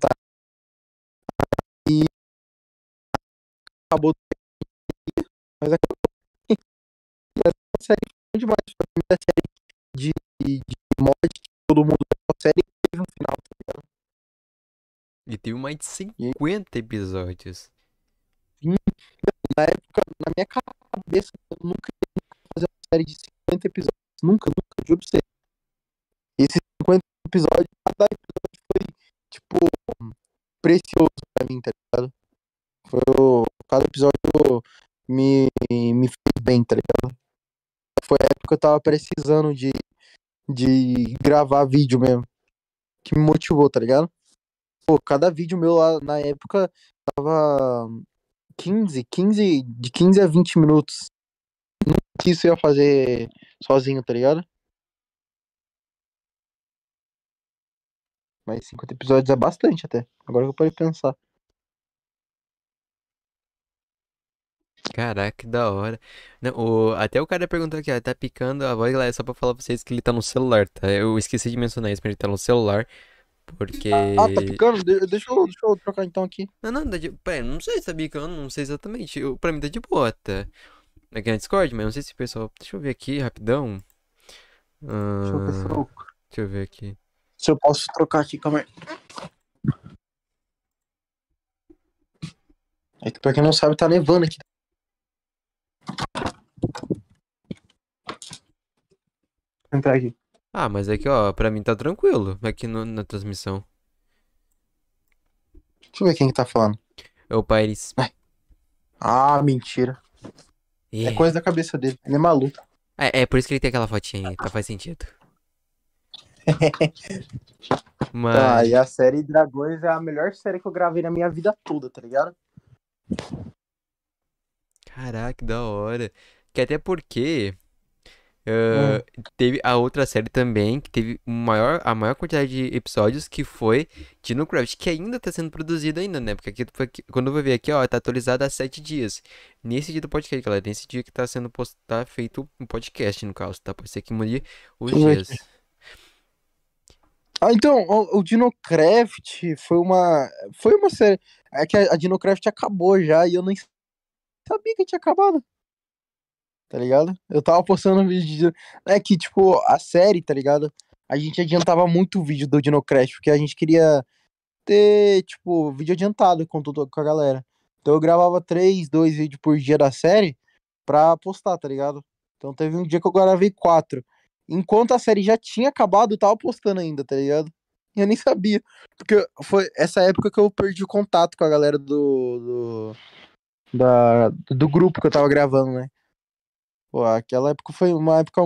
tá. E acabou mas acabou. *laughs* E a série foi demais. Foi a primeira série de, de, de mod que todo mundo a série teve um final tá ligado? e teve mais de 50 episódios. Na época na minha cabeça eu nunca fazer uma série de 50 episódios. Nunca, nunca, juro pra você. Esses 50 episódios, cada episódio foi, tipo, precioso pra mim, tá ligado? Foi, cada episódio me, me fez bem, tá ligado? Foi a época que eu tava precisando de, de gravar vídeo mesmo. Que me motivou, tá ligado? Pô, cada vídeo meu lá na época tava 15, 15, de 15 a 20 minutos. Que isso ia fazer sozinho, tá ligado? Mas 50 episódios é bastante até. Agora que eu parei pensar. Caraca, que da hora. Não, o- até o cara perguntou aqui, ó, tá picando a voz, galera, só pra falar pra vocês que ele tá no celular, tá? Eu esqueci de mencionar isso, mas ele tá no celular, porque... Ah, tá picando? De- deixa, eu, deixa eu trocar então aqui. Não, não, tá de... Pera, não sei se tá picando, não sei exatamente. Eu, pra mim tá de boa, tá? Aqui na Discord, mas não sei se o pessoal... Deixa eu ver aqui, rapidão. Deixa eu ver se Ah, eu, deixa eu ver aqui. se eu posso trocar aqui, calma aí. É que pra quem não sabe, tá nevando aqui. Vou entrar aqui. Ah, mas aqui, ó, pra mim tá tranquilo, aqui no- na transmissão. Deixa eu ver quem que tá falando. É o Pairis. Ah, mentira. É É. coisa da cabeça dele. Ele é maluco. É, é por isso que ele tem aquela fotinha aí, tá? Faz sentido. Tá, *laughs* Mas... e a série Dragões é a melhor série que eu gravei na minha vida toda, tá ligado? Caraca, que da hora. Que até porque ah, teve a outra série também, que teve maior, a maior quantidade de episódios, que foi Dinocraft, que ainda tá sendo produzido ainda, né? Porque aqui, aqui- quando eu vou ver aqui, ó, tá atualizado há sete dias. Nesse dia do podcast, galera, nesse dia que tá sendo post, tá feito um podcast, no caso, tá? Pode ser que mude os ver dias. Ah, então, o, o Dinocraft foi uma. Foi uma série. É que a, a Dinocraft acabou já e eu nem sabia que tinha acabado. Tá ligado? Eu tava postando um vídeo de. É que, tipo, a série, tá ligado? A gente adiantava muito o vídeo do Dinocraft, porque a gente queria ter, tipo, vídeo adiantado com, tudo, com a galera. Então eu gravava três, dois vídeos por dia da série pra postar, tá ligado? Então teve um dia que eu gravei quatro. Enquanto a série já tinha acabado, eu tava postando ainda, tá ligado? E eu nem sabia. Porque foi essa época que eu perdi o contato com a galera do. do, da, do grupo que eu tava gravando, né? Pô, aquela época foi uma época.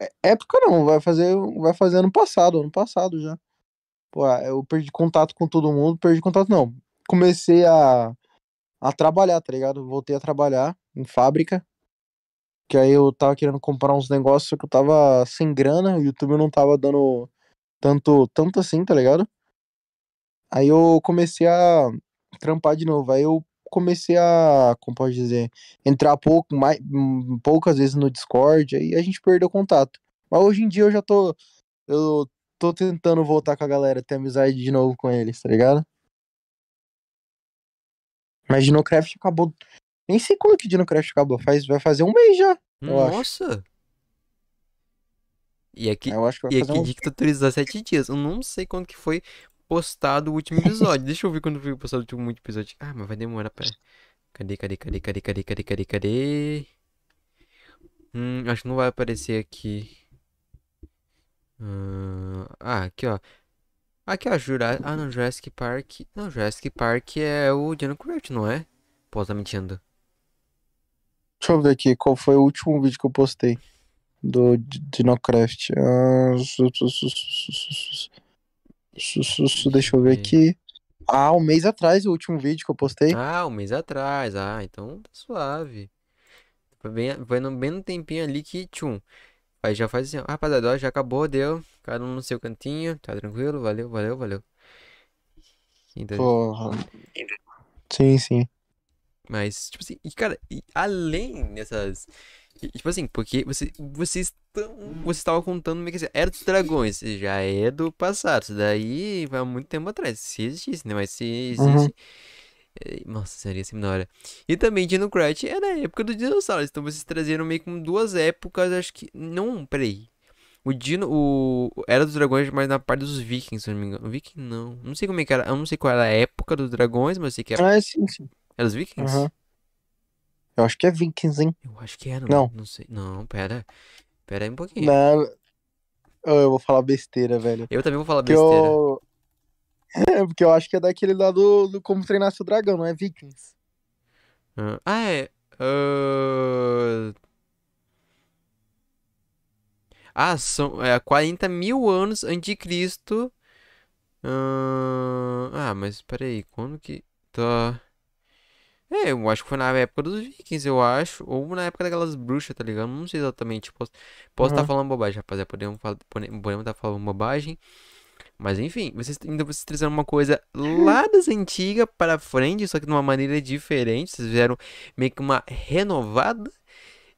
é- Época não, vai fazer, vai fazer ano passado, ano passado já. Pô, eu perdi contato com todo mundo, perdi contato não. Comecei a, a trabalhar, tá ligado? Voltei a trabalhar em fábrica. Que aí eu tava querendo comprar uns negócios, só que eu tava sem grana, o YouTube não tava dando tanto, tanto assim, tá ligado? Aí eu comecei a trampar de novo. Aí eu comecei a, como pode dizer, entrar pouco, mais, hum, poucas vezes no Discord, aí a gente perdeu contato. Mas hoje em dia eu já tô, eu tô tentando voltar com a galera, ter amizade de novo com eles, tá ligado? Mas Dinocraft acabou. Nem sei quando que Dinocraft acabou. Faz, vai fazer um mês já. Nossa! E aqui, Eu acho que vai e fazer aqui um. há sete dias. Eu não sei quando que foi postado o último episódio. Deixa eu ver quando foi postado o último episódio. Ah, mas vai demorar pra. Cadê, cadê, cadê, cadê, cadê, cadê, cadê, cadê? Hum, acho que não vai aparecer aqui. Ah, ah, aqui, ó. Aqui, ó, Jura... Ah, não, Jurassic Park. Não, Jurassic Park é o Dinocraft, não é? Pô, tá mentindo. Deixa eu ver aqui qual foi o último vídeo que eu postei do Dinocraft. Ah, Deixa eu ver aqui. Ah, um mês atrás, o último vídeo que eu postei. Ah, um mês atrás. Ah, então tá suave. Foi bem, foi no, bem no tempinho ali que tchum. Aí já faz assim, ó, rapaziada, ó, já acabou, deu. Cada um no seu cantinho, tá tranquilo, valeu, valeu, valeu. Então, Porra. Sim, sim. Mas, tipo assim, e cara, e além dessas Tipo assim, porque você, vocês estão. Você estava contando meio que assim, Era dos Dragões, já é do passado. Isso daí vai há muito tempo atrás. Se existisse, né? Mas se Uhum. existe. eh, Nossa, seria assim da hora. E também Dinocrat é da época dos dinossauros. Então vocês trazeram meio com duas épocas, acho que. Não, peraí. O Dino. O Era dos Dragões, mas na parte dos Vikings, se eu não me engano. Viking não. Não sei como é que era. Eu não sei qual era a época dos dragões, mas eu sei que era. Ah, sim, sim. Era dos Vikings? Aham. Eu acho que é Vikings, hein? Eu acho que era. Não. Não sei. Não, pera. Pera aí um pouquinho. Não. Eu vou falar besteira, velho. Eu também vou falar Que besteira. eu. *laughs* É, porque eu acho que é daquele lá do, do Como Treinar Seu Dragão, não é Vikings? Ah, ah, é. Ah, Ah, são é, 40 mil anos antes de Cristo. Ah, ah, mas peraí, quando que. Tá. É, eu acho que foi na época dos Vikings, eu acho. Ou na época daquelas bruxas, tá ligado? Não sei exatamente. Posso posso estar Aham. falando bobagem, rapaziada. Podemos falar, podemos estar falando bobagem. Mas enfim, vocês ainda vocês trazendo uma coisa lá *laughs* das antigas para frente, só que de uma maneira diferente. Vocês fizeram meio que uma renovada.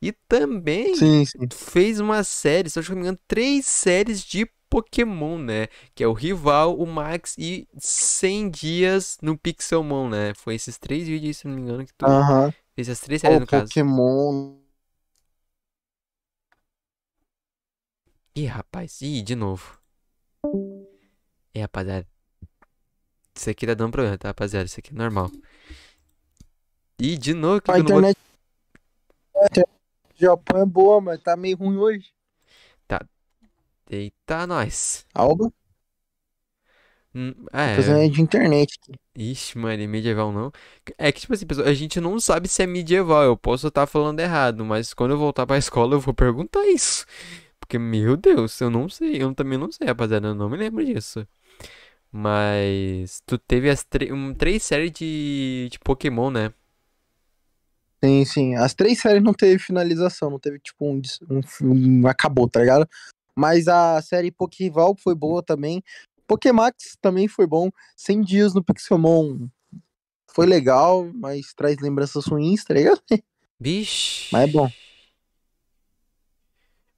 E também Sim, sim. fez uma série, se eu não me engano, três séries de Pokémon, né? Que é o Rival, o Max e 100 dias no Pixelmon, né? Foi esses três vídeos, se não me engano, que tu Aham. fez as três séries Ô, no caso. Pokémon. Ih, rapaz, ih, de novo. É, rapaziada. Isso aqui tá dando problema, tá, rapaziada? Isso aqui é normal. Ih, de novo, que A vou... internet. Do Japão é boa, mas tá meio ruim hoje. Eita, nós. Algo? Hum, é. é de internet aqui. Ixi, mano, é medieval não. É que, tipo assim, pessoal, a gente não sabe se é medieval. Eu posso estar falando errado, mas quando eu voltar pra escola eu vou perguntar isso. Porque, meu Deus, eu não sei. Eu também não sei, rapaziada. Eu não me lembro disso. Mas tu teve as um, três séries de, de Pokémon, né? Sim, sim. As três séries não teve finalização, não teve tipo um, um, um acabou, tá ligado? Mas a série Pokéval foi boa também. Pokémax também foi bom. 100 dias no Pixelmon foi legal, mas traz lembranças ruins, tá ligado? Vixe. Mas é bom.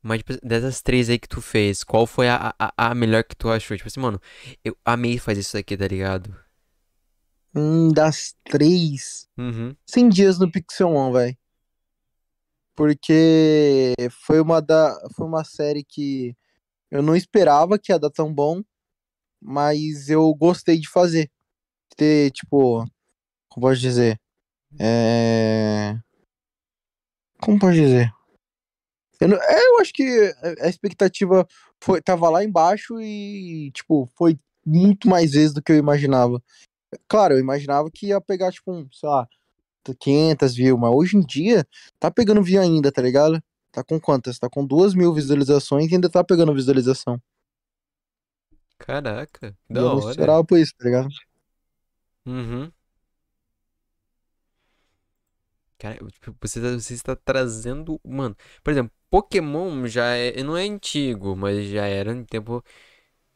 Mas, tipo, dessas três aí que tu fez, qual foi a, a, a melhor que tu achou? Tipo assim, mano, eu amei fazer isso aqui, tá ligado? Hum, das três. Uhum. 100 dias no Pixelmon, velho. Porque foi uma da foi uma série que eu não esperava que ia dar tão bom, mas eu gostei de fazer. Ter, tipo, como posso dizer? É... Como posso dizer? Eu, não- é, eu acho que a expectativa foi, tava lá embaixo e, tipo, foi muito mais vezes do que eu imaginava. Claro, eu imaginava que ia pegar, tipo, um, sei lá, 500 views, mas hoje em dia tá pegando view ainda, tá ligado? Tá com quantas? Tá com duas mil visualizações e ainda tá pegando visualização. Caraca, da eu não hora. esperava por isso, tá ligado? Uhum. Cara, tipo, você, tá- você está trazendo. Mano, por exemplo, Pokémon já é. Não é antigo, mas já era um tempo.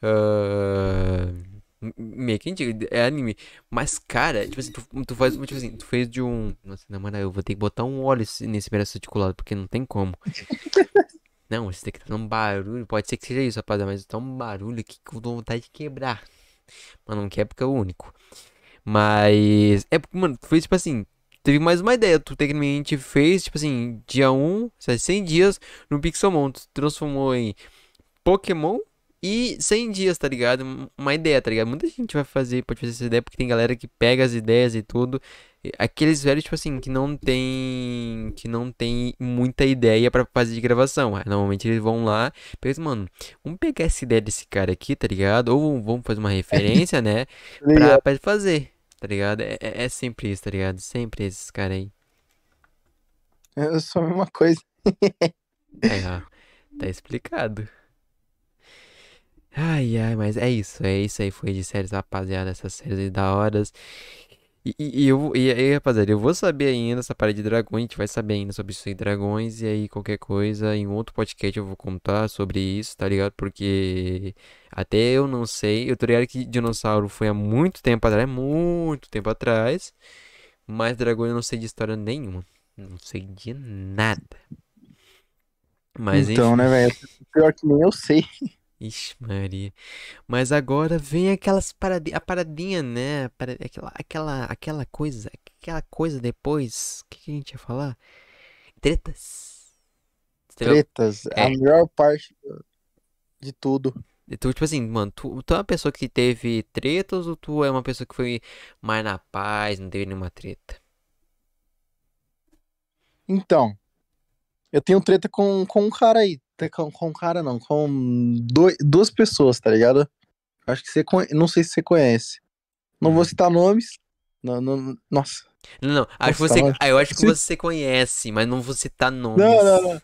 m- meio que antigo. É anime. Mas, cara, tipo assim, tu, tu faz. Tipo assim, tu fez de um. Nossa, na moral, eu vou ter que botar um óleo nesse braço articulado, porque não tem como. *laughs* Não, você tem que estar um barulho. Pode ser que seja isso, rapaziada, mas tá um barulho aqui que eu dou vontade de quebrar. Mas não quer porque é o único. Mas. É porque, mano, foi tipo assim. Teve mais uma ideia. Tu tecnicamente fez, tipo assim, dia 1, 100 dias no Pixelmon. Tu transformou em Pokémon e 100 dias, tá ligado? Um- Uma ideia, tá ligado? Muita gente vai fazer, pode fazer essa ideia, porque tem galera que pega as ideias e tudo. Aqueles velhos, tipo assim, que não tem. Que não tem muita ideia pra fazer de gravação. Normalmente eles vão lá, pensam, mano, vamos pegar essa ideia desse cara aqui, tá ligado? Ou vamos fazer uma referência, né? Pra, *laughs* Ligado? pra ele fazer, tá ligado? É, é é sempre isso, tá ligado? Sempre esses caras aí. É só a mesma coisa. Aí, ó, tá explicado. Ai, ai, mas é isso, é isso aí, foi de séries, rapaziada, essas séries aí da horas. E, e, e eu, e aí, rapaziada, eu vou saber ainda essa parada de dragões, a gente vai saber ainda sobre isso aí, dragões, e aí qualquer coisa, em outro podcast eu vou contar sobre isso, tá ligado? Porque até eu não sei, eu tô ligado que dinossauro foi há muito tempo atrás, muito tempo atrás, mas dragão eu não sei de história nenhuma, não sei de nada. Mas Então, enfim. né, velho? Pior que nem eu sei. *laughs* Ixi, Maria. Mas agora vem aquelas paradinhas, a paradinha, né? a Aquela, aquela, aquela coisa, aquela coisa depois. O que, que a gente ia falar? Tretas. Tretas, a É. melhor parte de tudo. Tu, tipo assim, mano, tu, tu é uma pessoa que teve tretas ou tu é uma pessoa que foi mais na paz, não teve nenhuma treta? Então, eu tenho treta com, com um cara aí. Te- Com, com um cara não, com dois, duas pessoas, tá ligado? Acho que você conhece, não sei se você conhece. Não vou citar nomes. Não, não, nossa. Não, não, acho que Nossa, você, ah, eu acho que Você- conhece, mas não vou citar nomes. Não, não, não.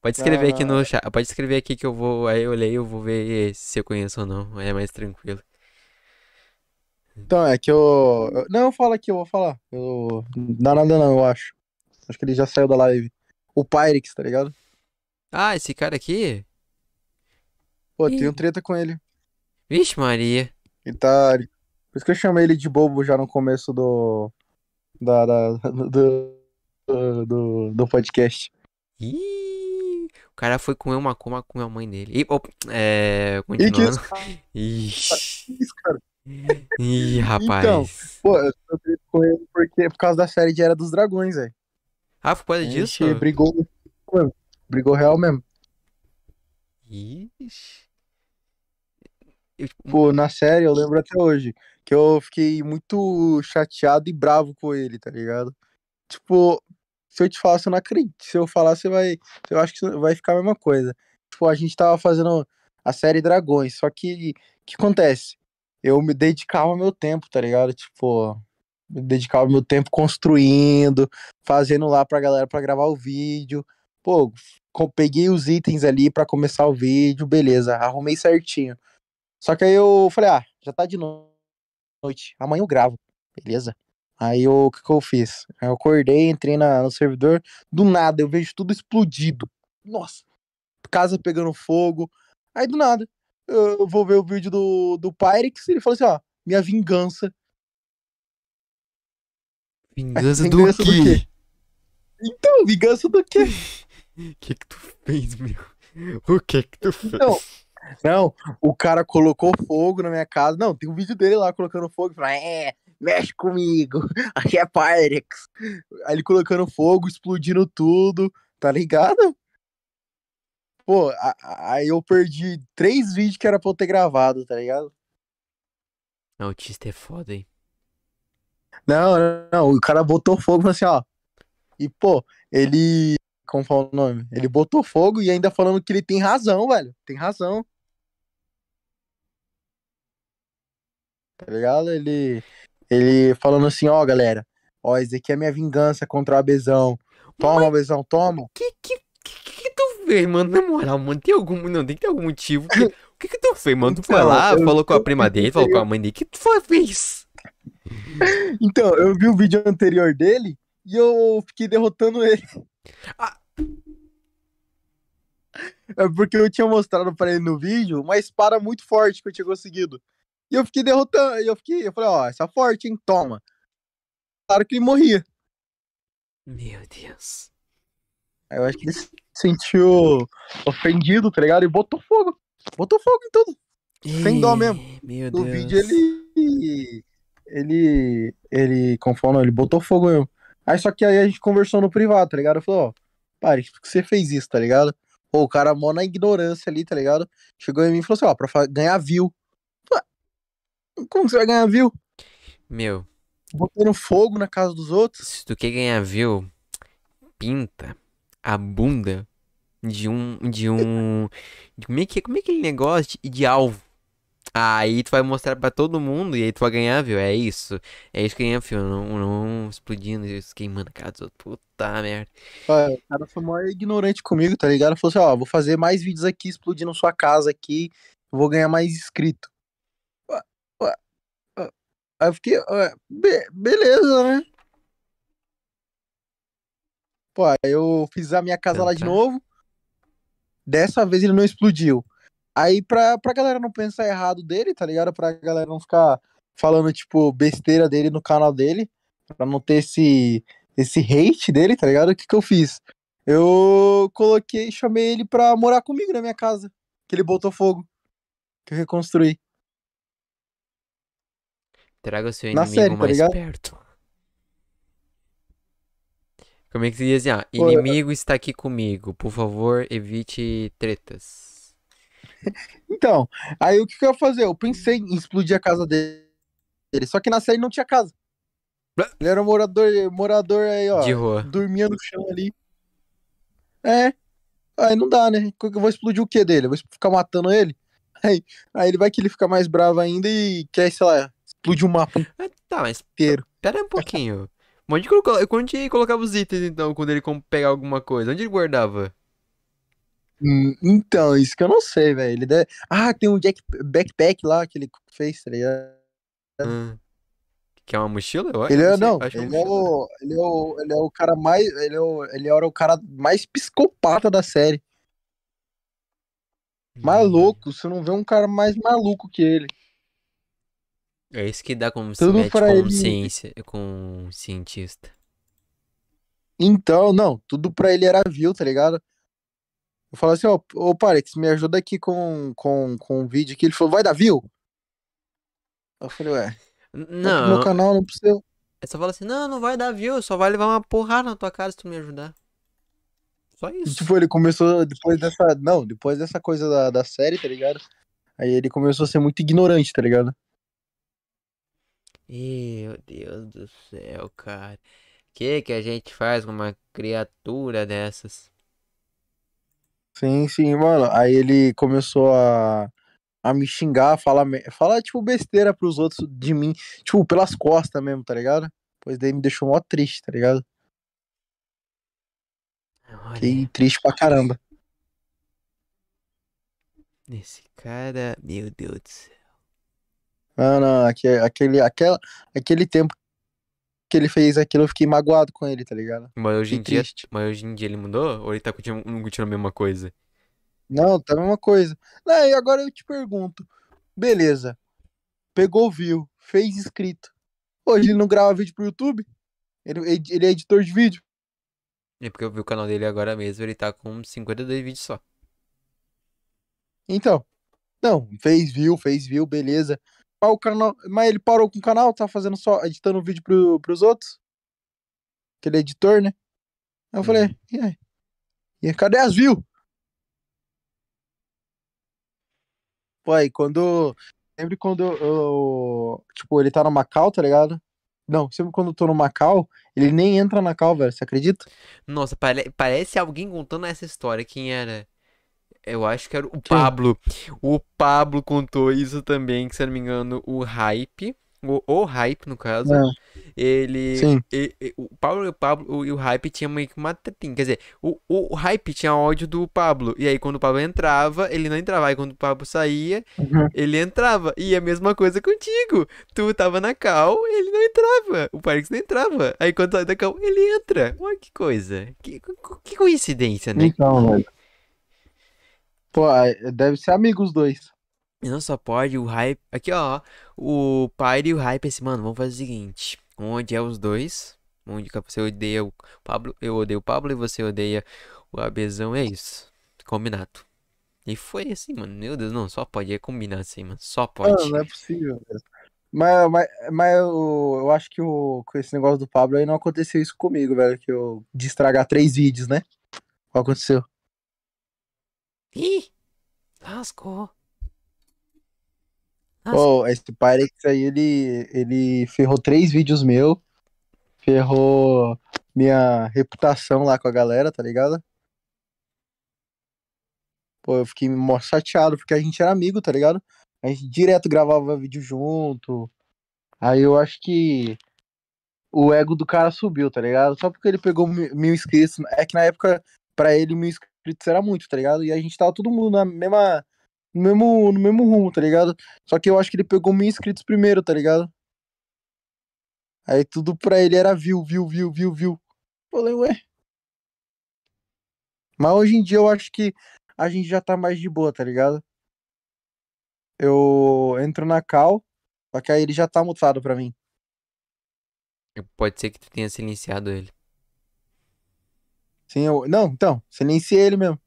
Pode escrever Não, aqui no chat, pode escrever aqui que eu vou, aí eu leio, eu vou ver se eu conheço ou não, aí é mais tranquilo. Então, é que eu. eu- Não, fala aqui, eu vou falar. Eu... Não dá nada não, eu acho. Acho que ele já saiu da live. O Pyrex, tá ligado? Ah, esse cara aqui? Pô, Ih. tenho treta com ele. Vixe, Maria. Ele tá. Por isso que eu chamei ele de bobo já no começo do. Da, da- do, do, do, podcast. Ih, o cara foi comer uma coma com a mãe dele. Ih, op, é, E que continuando. isso, isso, cara? Ih, Então, rapaz. Pô, eu tô com ele porque por causa da série de Era dos Dragões, velho. Ah, foi por causa disso? brigou. mano, Brigou real mesmo. Ixi. Eu, tipo, Pô, na série eu lembro até hoje que eu fiquei muito chateado e bravo com ele, tá ligado? Tipo, se eu te falar, você não acredita. Se eu falar, você vai. Eu acho que vai ficar a mesma coisa. Tipo, a gente tava fazendo a série Dragões, só que o que acontece? Eu me dedicava meu tempo, tá ligado? Tipo, me dedicava meu tempo construindo, fazendo lá pra galera pra gravar o vídeo. Pô, peguei os itens ali pra começar o vídeo, beleza, arrumei certinho. Só que aí eu falei, ah, já tá de no- noite, amanhã eu gravo, beleza? Aí o que, que eu fiz? Aí eu acordei, entrei na- no servidor, do nada eu vejo tudo explodido. Nossa, casa pegando fogo. Aí do nada, eu vou ver o vídeo do, do Pyrex e ele falou assim: ó, minha vingança. vingança *laughs* do vingança do quê? quê? Então, vingança do quê? *laughs* O *laughs* que que tu fez, meu? O que que tu fez? Não, não, o cara colocou fogo na minha casa. Não, tem um vídeo dele lá colocando fogo. Falando, é, mexe comigo, *laughs* aqui é Pyrex. Aí ele colocando fogo, explodindo tudo, tá ligado? Pô, aí eu perdi três vídeos que era pra eu ter gravado, tá ligado? Autista é foda, hein? Não, não, não, o cara botou fogo e falou assim, ó. E, pô, ele. Como fala o nome? Ele botou fogo e ainda falando que ele tem razão, velho. Tem razão. Tá ligado? Ele. Ele falando assim, ó, galera. Ó, esse aqui é minha vingança contra o Abezão. Toma, Abezão, toma. Que que, que que tu fez, mano? Na moral, mano, tem algum. Não, tem que ter algum motivo. que- *laughs* O que que tu fez, mano? Tu foi Então, lá, eu- falou com a prima dele, falou com a mãe dele. O que tu fez? Então, eu vi o vídeo anterior dele e eu fiquei derrotando ele. Ah. É porque eu tinha mostrado pra ele no vídeo uma espada muito forte que eu tinha conseguido. E eu fiquei derrotando, e eu fiquei, eu falei, ó, essa é forte, hein, toma. Claro que ele morria. Meu Deus. Aí eu acho que ele se sentiu ofendido, tá ligado? E botou fogo. Botou fogo em tudo. Sem dó mesmo. Meu No Deus. vídeo ele. Ele. Ele. Como fala, não, ele botou fogo mesmo. Aí só que aí a gente conversou no privado, tá ligado? Eu falei, ó, pare, por que você fez isso, tá ligado? Pô, o cara mó na ignorância ali, tá ligado? Chegou em mim e falou assim, ó, pra ganhar view. Ué, Como que você vai ganhar view? Meu, Botando fogo na casa dos outros? se tu quer ganhar view, pinta a bunda de um. De um. de como, é que, como é aquele negócio de, de alvo? Aí tu vai mostrar pra todo mundo e aí tu vai ganhar view. É isso. É isso que ganha view. Não, não explodindo e queimando a casa dos outros. Puta merda. Ó, o cara foi mó ignorante comigo, tá ligado? Falou assim, ó, vou fazer mais vídeos aqui, explodindo sua casa aqui, vou ganhar mais inscrito. Aí eu fiquei, be- beleza, né? Pô, aí eu fiz a minha casa Então lá de novo. Dessa vez ele não explodiu. Aí pra, pra galera não pensar errado dele, tá ligado? Pra galera não ficar falando, tipo, besteira dele no canal dele, pra não ter esse, esse hate dele, tá ligado? O que que eu fiz? Eu coloquei, chamei ele pra morar comigo na minha casa. Que ele botou fogo. Que eu reconstruí. Traga o seu Na inimigo série, tá mais ligado? perto. Como é que se diz assim, ó? Pô, Inimigo está aqui comigo. Por favor, evite tretas. *laughs* Então, aí o que, que eu ia fazer? Eu pensei em explodir a casa dele. Só que na série não tinha casa. Ele era um morador, morador aí, ó. De rua. Dormia no chão ali. É. Aí não dá, né? Eu vou explodir o que dele? Eu vou ficar matando ele? Aí, aí ele vai que ele fica mais bravo ainda e quer, sei lá, explodir o mapa Ah, tá, mas inteiro. pera um pouquinho. Onde, colocou, onde colocava os itens, então, quando ele pegava alguma coisa? Onde ele guardava? Hum, Então, isso que eu não sei, velho. Ele deve... Ah, tem um jack... backpack lá que ele fez, tá ligado? Ah, Que é uma mochila? Eu acho, Ele é, não, é uma ele é, mochila. o, ele, é o, ele é o cara mais. Ele, é o, ele era o cara mais psicopata da série. Hum. louco. Você não vê um cara mais maluco que ele. É isso que dá como se Tudo mete pra com ele- ciência, com um cientista. Então, não, tudo pra ele era view, tá ligado? Eu falo assim, ó, ô Parex, me ajuda aqui com, com, com um vídeo aqui. Ele falou, vai dar view? Eu falei, ué, N- tá aqui no meu Não, canal, não precisa. é só falar assim, não, não vai dar view, só vai levar uma porrada na tua cara se tu me ajudar. Só isso. tipo, ele começou, depois dessa, não, depois dessa coisa da, da série, tá ligado? Aí ele começou a ser muito ignorante, tá ligado? Meu Deus do céu, cara. Que que a gente faz com uma criatura dessas? Sim, sim, mano. Aí ele começou a, a me xingar, falar, falar, tipo, besteira pros outros de mim, tipo, pelas costas mesmo, tá ligado? Pois daí me deixou mó triste, tá ligado? Fiquei Olha, triste pra caramba. esse cara, meu Deus do céu. Não, não, aque- aquele, aquela, aquele tempo que ele fez aquilo, eu fiquei magoado com ele, tá ligado? Mas hoje em dia, mas hoje em dia ele mudou? Ou ele tá continuando, não continua a mesma coisa? Não, tá a mesma coisa. Não, e agora eu te pergunto, beleza, pegou view, fez inscrito. Hoje ele não grava vídeo pro YouTube? Ele, ele é editor de vídeo? É porque eu vi o canal dele agora mesmo, ele tá com 52 vídeos só. Então, não, fez view, fez view, beleza. Mas, o canal, mas ele parou com o canal, tá fazendo só, editando vídeo pro, pros outros? Que ele é editor, né? Aí eu falei, Uhum. e aí? E aí, cadê as views? Pô, aí quando. Sempre quando eu, eu- Tipo, ele tá no Macau, tá ligado? Não, sempre quando eu tô no Macau, ele nem entra na cal, velho, você acredita? Nossa, pare- parece alguém contando essa história. Quem era? Eu acho que era o Pablo. O Pablo contou isso também, que se eu não me engano, o Hype. O, o Hype, no caso. É, Ele. sim. e- e- o Pablo e o Pablo e o Hype tinha meio que uma tretinha. Quer dizer, o, o, Hype tinha ódio do Pablo. E aí, quando o Pablo entrava, ele não entrava. Aí, quando o Pablo saía, Uhum. ele entrava. E a mesma coisa contigo. Tu tava na cal, ele não entrava. O Parix não entrava. Aí, quando sai da cal, ele entra. Olha que coisa. Que, que coincidência, né? Então, velho. Pô, deve ser amigo os dois. E não só pode, o Hype. Aqui, ó. O Pyre e o Hype, assim, mano, vamos fazer o seguinte: onde é os dois? Onde que você odeia o Pablo, eu odeio o Pablo e você odeia o Abezão, é isso. Combinado. E foi assim, mano. Meu Deus, não, só pode. É combinar assim, mano. Só Não, pode. não é possível. Mas, mas, mas eu, eu acho que o, com esse negócio do Pablo aí não aconteceu isso comigo, velho. Que eu de estragar três vídeos, né? Qual aconteceu? Ih! Lascou. Pô, esse Pyrex aí, ele, ele ferrou três vídeos meu. Ferrou minha reputação lá com a galera, tá ligado? Pô, eu fiquei mó chateado, porque a gente era amigo, tá ligado? A gente direto gravava vídeo junto. Aí eu acho que o ego do cara subiu, tá ligado? Só porque ele pegou mi- mil inscritos. É que na época, pra ele, mil inscritos era muito, tá ligado? E a gente tava todo mundo na mesma, no mesmo, no mesmo rumo, tá ligado? Só que eu acho que ele pegou mil inscritos primeiro, tá ligado? Aí tudo pra ele era view, view, view, view, view. Falei, ué. Mas hoje em dia eu acho que a gente já tá mais de boa, tá ligado? Eu entro na cal, só que aí ele já tá mutado pra mim. Pode ser que tu tenha silenciado ele. Sim, eu... Não, então, silenciei ele mesmo.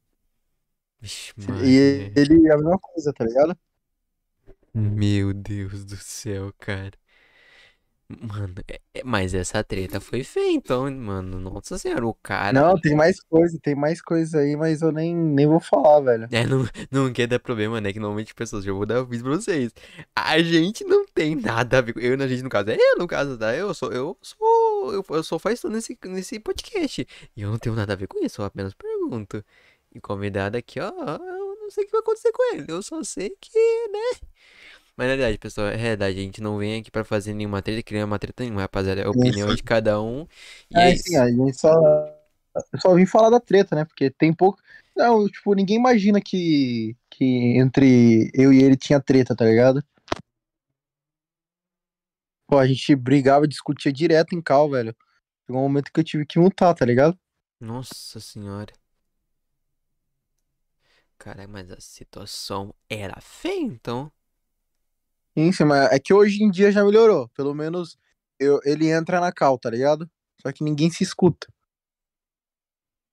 Vixe, E ele é a mesma coisa, tá ligado? Meu Deus do céu, cara. Mano, é- é- mas essa treta foi feia, então, mano. Nossa senhora, o cara. Não, tem mais coisa, tem mais coisa aí, mas eu nem, nem vou falar, velho. É, não, não quer dar problema, né? Que normalmente pessoas, já vou dar aviso pra vocês. A gente não tem nada a ver com. Eu, na gente, no caso, é eu, no caso, tá? Eu sou, eu sou, eu, eu sou faz tudo nesse, nesse podcast. E eu não tenho nada a ver com isso, eu apenas pergunto. E convidado aqui, ó, eu não sei o que vai acontecer com ele. Eu só sei que, né? Mas na verdade, pessoal, é verdade, a gente não vem aqui pra fazer nenhuma treta, criar uma treta nenhuma, rapaziada. É a opinião de cada um. E é É, sim, a gente só, só vim falar da treta, né? Porque tem pouco. Não, tipo, ninguém imagina que, que entre eu e ele tinha treta, tá ligado? Pô, a gente brigava, discutia direto em cal, velho. Chegou um momento que eu tive que mutar, tá ligado? Nossa senhora. Cara, mas a situação era feia, então. Sim, sim, mas é que hoje em dia já melhorou. Pelo menos eu, ele entra na cal, tá ligado? Só que ninguém se escuta.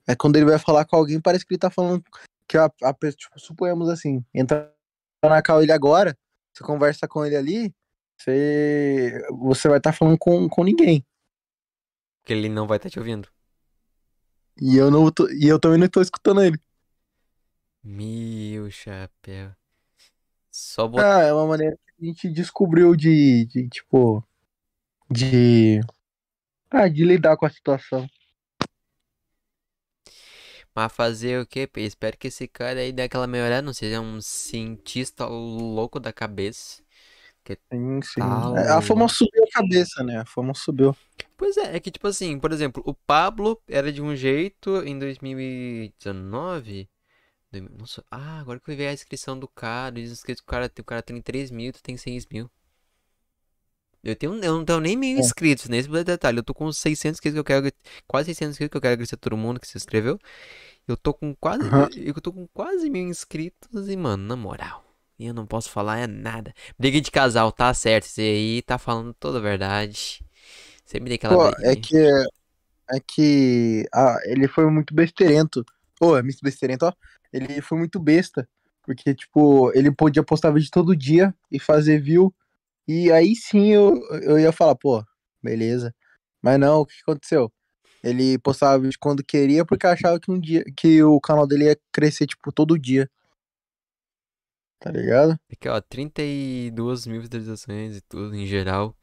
É quando ele vai falar com alguém, parece que ele tá falando que a, a pessoa, tipo, suponhamos assim, entra na cal ele agora, você conversa com ele ali, você, você vai estar tá falando com, com ninguém. Porque ele não vai estar tá te ouvindo. E eu não tô, e eu também não tô escutando ele. Meu chapéu. Só botar. Ah, é uma maneira que a gente descobriu de, de tipo. De. Ah, de lidar com a situação. Mas fazer o quê? Espero que esse cara aí dê aquela melhorada, não seja um cientista louco da cabeça. Que sim, sim. Tá É, a fama subiu a cabeça, né? A fama subiu. Pois é, é que tipo assim, por exemplo, o Pablo era de um jeito em 2019. Nossa, ah, agora que eu vi a inscrição do cara, diz inscrito o cara, o cara tem 3 mil, tu tem 6 mil. Eu, tenho, eu não tenho nem mil É. inscritos nesse detalhe. Eu tô com 600 inscritos que eu quero. Quase 600 inscritos que eu quero agradecer a todo mundo que se inscreveu. Eu tô com quase. Aham. Eu tô com quase mil inscritos e, mano, na moral. Eu não posso falar é nada. Briga de casal, tá certo. Você aí tá falando toda a verdade. Você me deu aquela Pô, é que. É que. Ah, ele foi muito besteirento. Ô, é muito besteirento, ó. Ele foi muito besta. Porque, tipo, ele podia postar vídeo todo dia e fazer view. E aí sim eu, eu ia falar, pô, beleza. Mas não, o que aconteceu? Ele postava vídeo quando queria porque achava que um dia que o canal dele ia crescer, tipo, todo dia. Tá ligado? Aqui, ó, 32 mil visualizações e tudo em geral.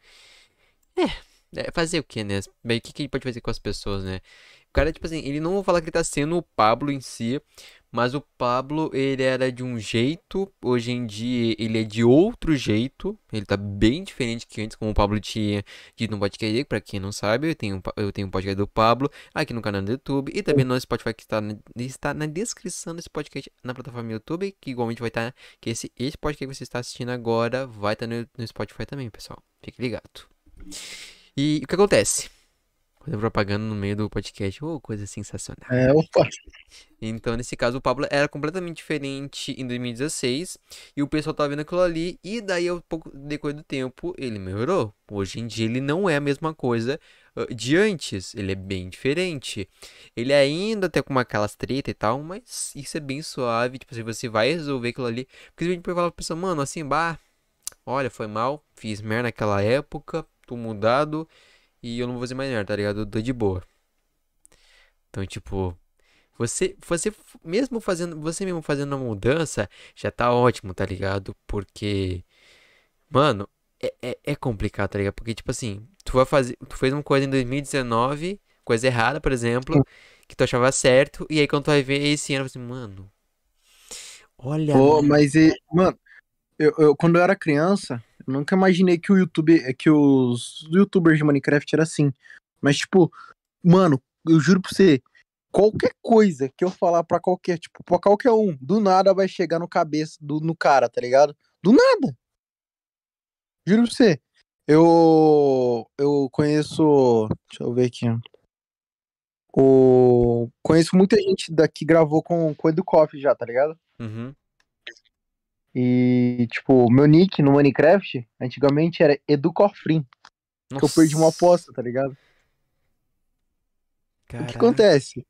É, é fazer o que, né? Bem, o que, que ele pode fazer com as pessoas, né? O cara, tipo assim, ele não vou falar que ele tá sendo o Pablo em si, mas o Pablo, ele era de um jeito, hoje em dia ele é de outro jeito. Ele tá bem diferente que antes, como o Pablo tinha dito no podcast pra quem não sabe, eu tenho, eu tenho um podcast do Pablo aqui no canal do YouTube e também no Spotify que está na, está na descrição desse podcast na plataforma YouTube, que igualmente vai estar que esse, esse podcast que você está assistindo agora vai estar no, no Spotify também, pessoal. Fique ligado. E o que acontece? Coisa propaganda no meio do podcast, oh, coisa sensacional. É, opa. Então, nesse caso, o Pablo era completamente diferente em 2016 e o pessoal tava vendo aquilo ali. E daí, ao pouco decorrer do tempo, ele melhorou. Hoje em dia, ele não é a mesma coisa ah, de antes, ele é bem diferente. Ele ainda tem com aquelas treta e tal, mas isso é bem suave, tipo, se você vai resolver aquilo ali, porque a gente pode falar pra pessoa, mano, assim, bah, olha, foi mal, fiz merda naquela época, tô mudado e eu não vou fazer mais merda, tá ligado? Eu tô de boa. Então, tipo, você, você mesmo fazendo, você mesmo fazendo a mudança, já tá ótimo, tá ligado? Porque, mano, é, é, é complicado, tá ligado? Porque, tipo assim, tu vai fazer, tu fez uma coisa em 2019, coisa errada, por exemplo, que tu achava certo, e aí quando tu vai ver esse ano, você, mano, olha, Pô, mas, e, mano, eu, eu- quando eu era criança, eu nunca imaginei que o YouTube, que os youtubers de Minecraft era assim. Mas, tipo, mano, eu juro pra você, qualquer coisa que eu falar pra qualquer, tipo, pra qualquer um, do nada vai chegar no cabeça, do, no cara, tá ligado? Do nada. Juro pra você. Eu, eu conheço, deixa eu ver aqui. O, conheço muita gente daqui que gravou com, com o Edu Koff já, tá ligado? Uhum. E, tipo, meu nick no Minecraft, antigamente era Educofrim, que eu perdi uma aposta, tá ligado? O que acontece?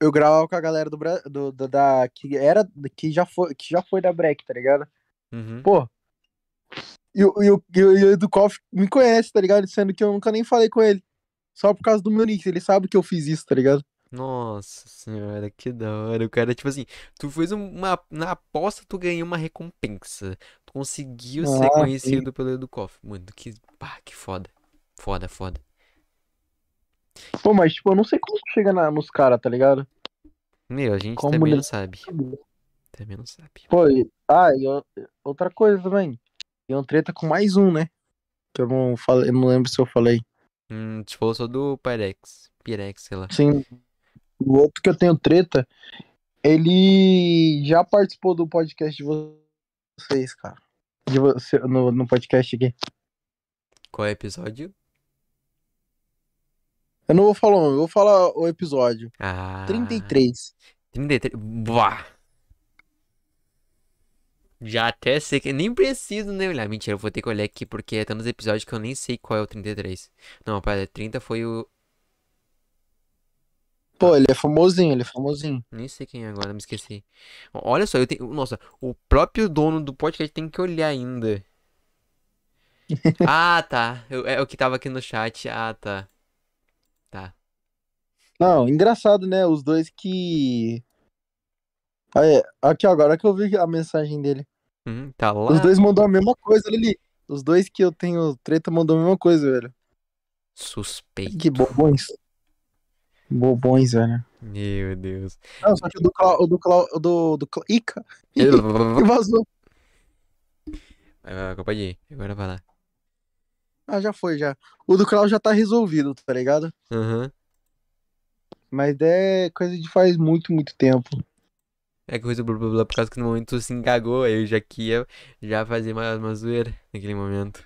Eu gravava com a galera do, do, do- da que era que já foi que já foi da Break, tá ligado? Uhum. Pô, e o Educoff me conhece, tá ligado? Sendo que eu nunca nem falei com ele. Só por causa do meu nick, ele sabe que eu fiz isso, tá ligado? Nossa senhora, que da hora. O cara, tipo assim, tu fez um- uma. Na aposta, tu ganhou uma recompensa. Tu conseguiu ser Ah, sim. conhecido pelo Educoff. Mano, que. Pá, que foda. Foda, foda. Pô, mas tipo, eu não sei como chega na- nos caras, tá ligado? Meu, a gente Como também não ele- sabe. Também não sabe. Pô, e, ah, e outra coisa também. Tem um treta com mais um, né? Que eu não falei, eu não lembro se eu falei. Hum, tu falou só do Pyrex. Pirex, sei lá. Sim, o outro que eu tenho treta, ele já participou do podcast de vocês, cara. De você, no, no podcast aqui. Qual é o episódio? Eu não vou falar eu vou falar o episódio. Ah. 33. 33. Buah. Já até sei que. Nem preciso nem olhar. Mentira, eu vou ter que olhar aqui porque é tantos episódios que eu nem sei qual é o 33. Não, rapaz, 30 foi o. Pô, ele é famosinho, ele é famosinho. Nem sei quem é agora, me esqueci. Olha só, eu tenho. Nossa, o próprio dono do podcast tem que olhar ainda. *laughs* Ah, tá. Eu- É o que tava aqui no chat. Ah, tá. Tá. Não, engraçado, né? Os dois que. Aí, aqui agora que eu vi a mensagem dele. Uhum, tá lá. Os dois mandou a mesma coisa, Lili. Os dois que eu tenho treta mandou a mesma coisa, velho. Suspeito. Que bobões. Bobões, velho. Meu Deus. Não, só que o do Clau... O do Clau... O do... do Clau... Ica. *laughs* Que vazou. Vai, vai, vai. Agora vai lá. Ah, já foi, já. O do Clau já tá resolvido, tá ligado? Aham. Mas é coisa de faz muito, muito tempo. É coisa blá blá blá, por causa que no momento tu se engagou, aí eu já que ia já fazer uma, uma zoeira naquele momento.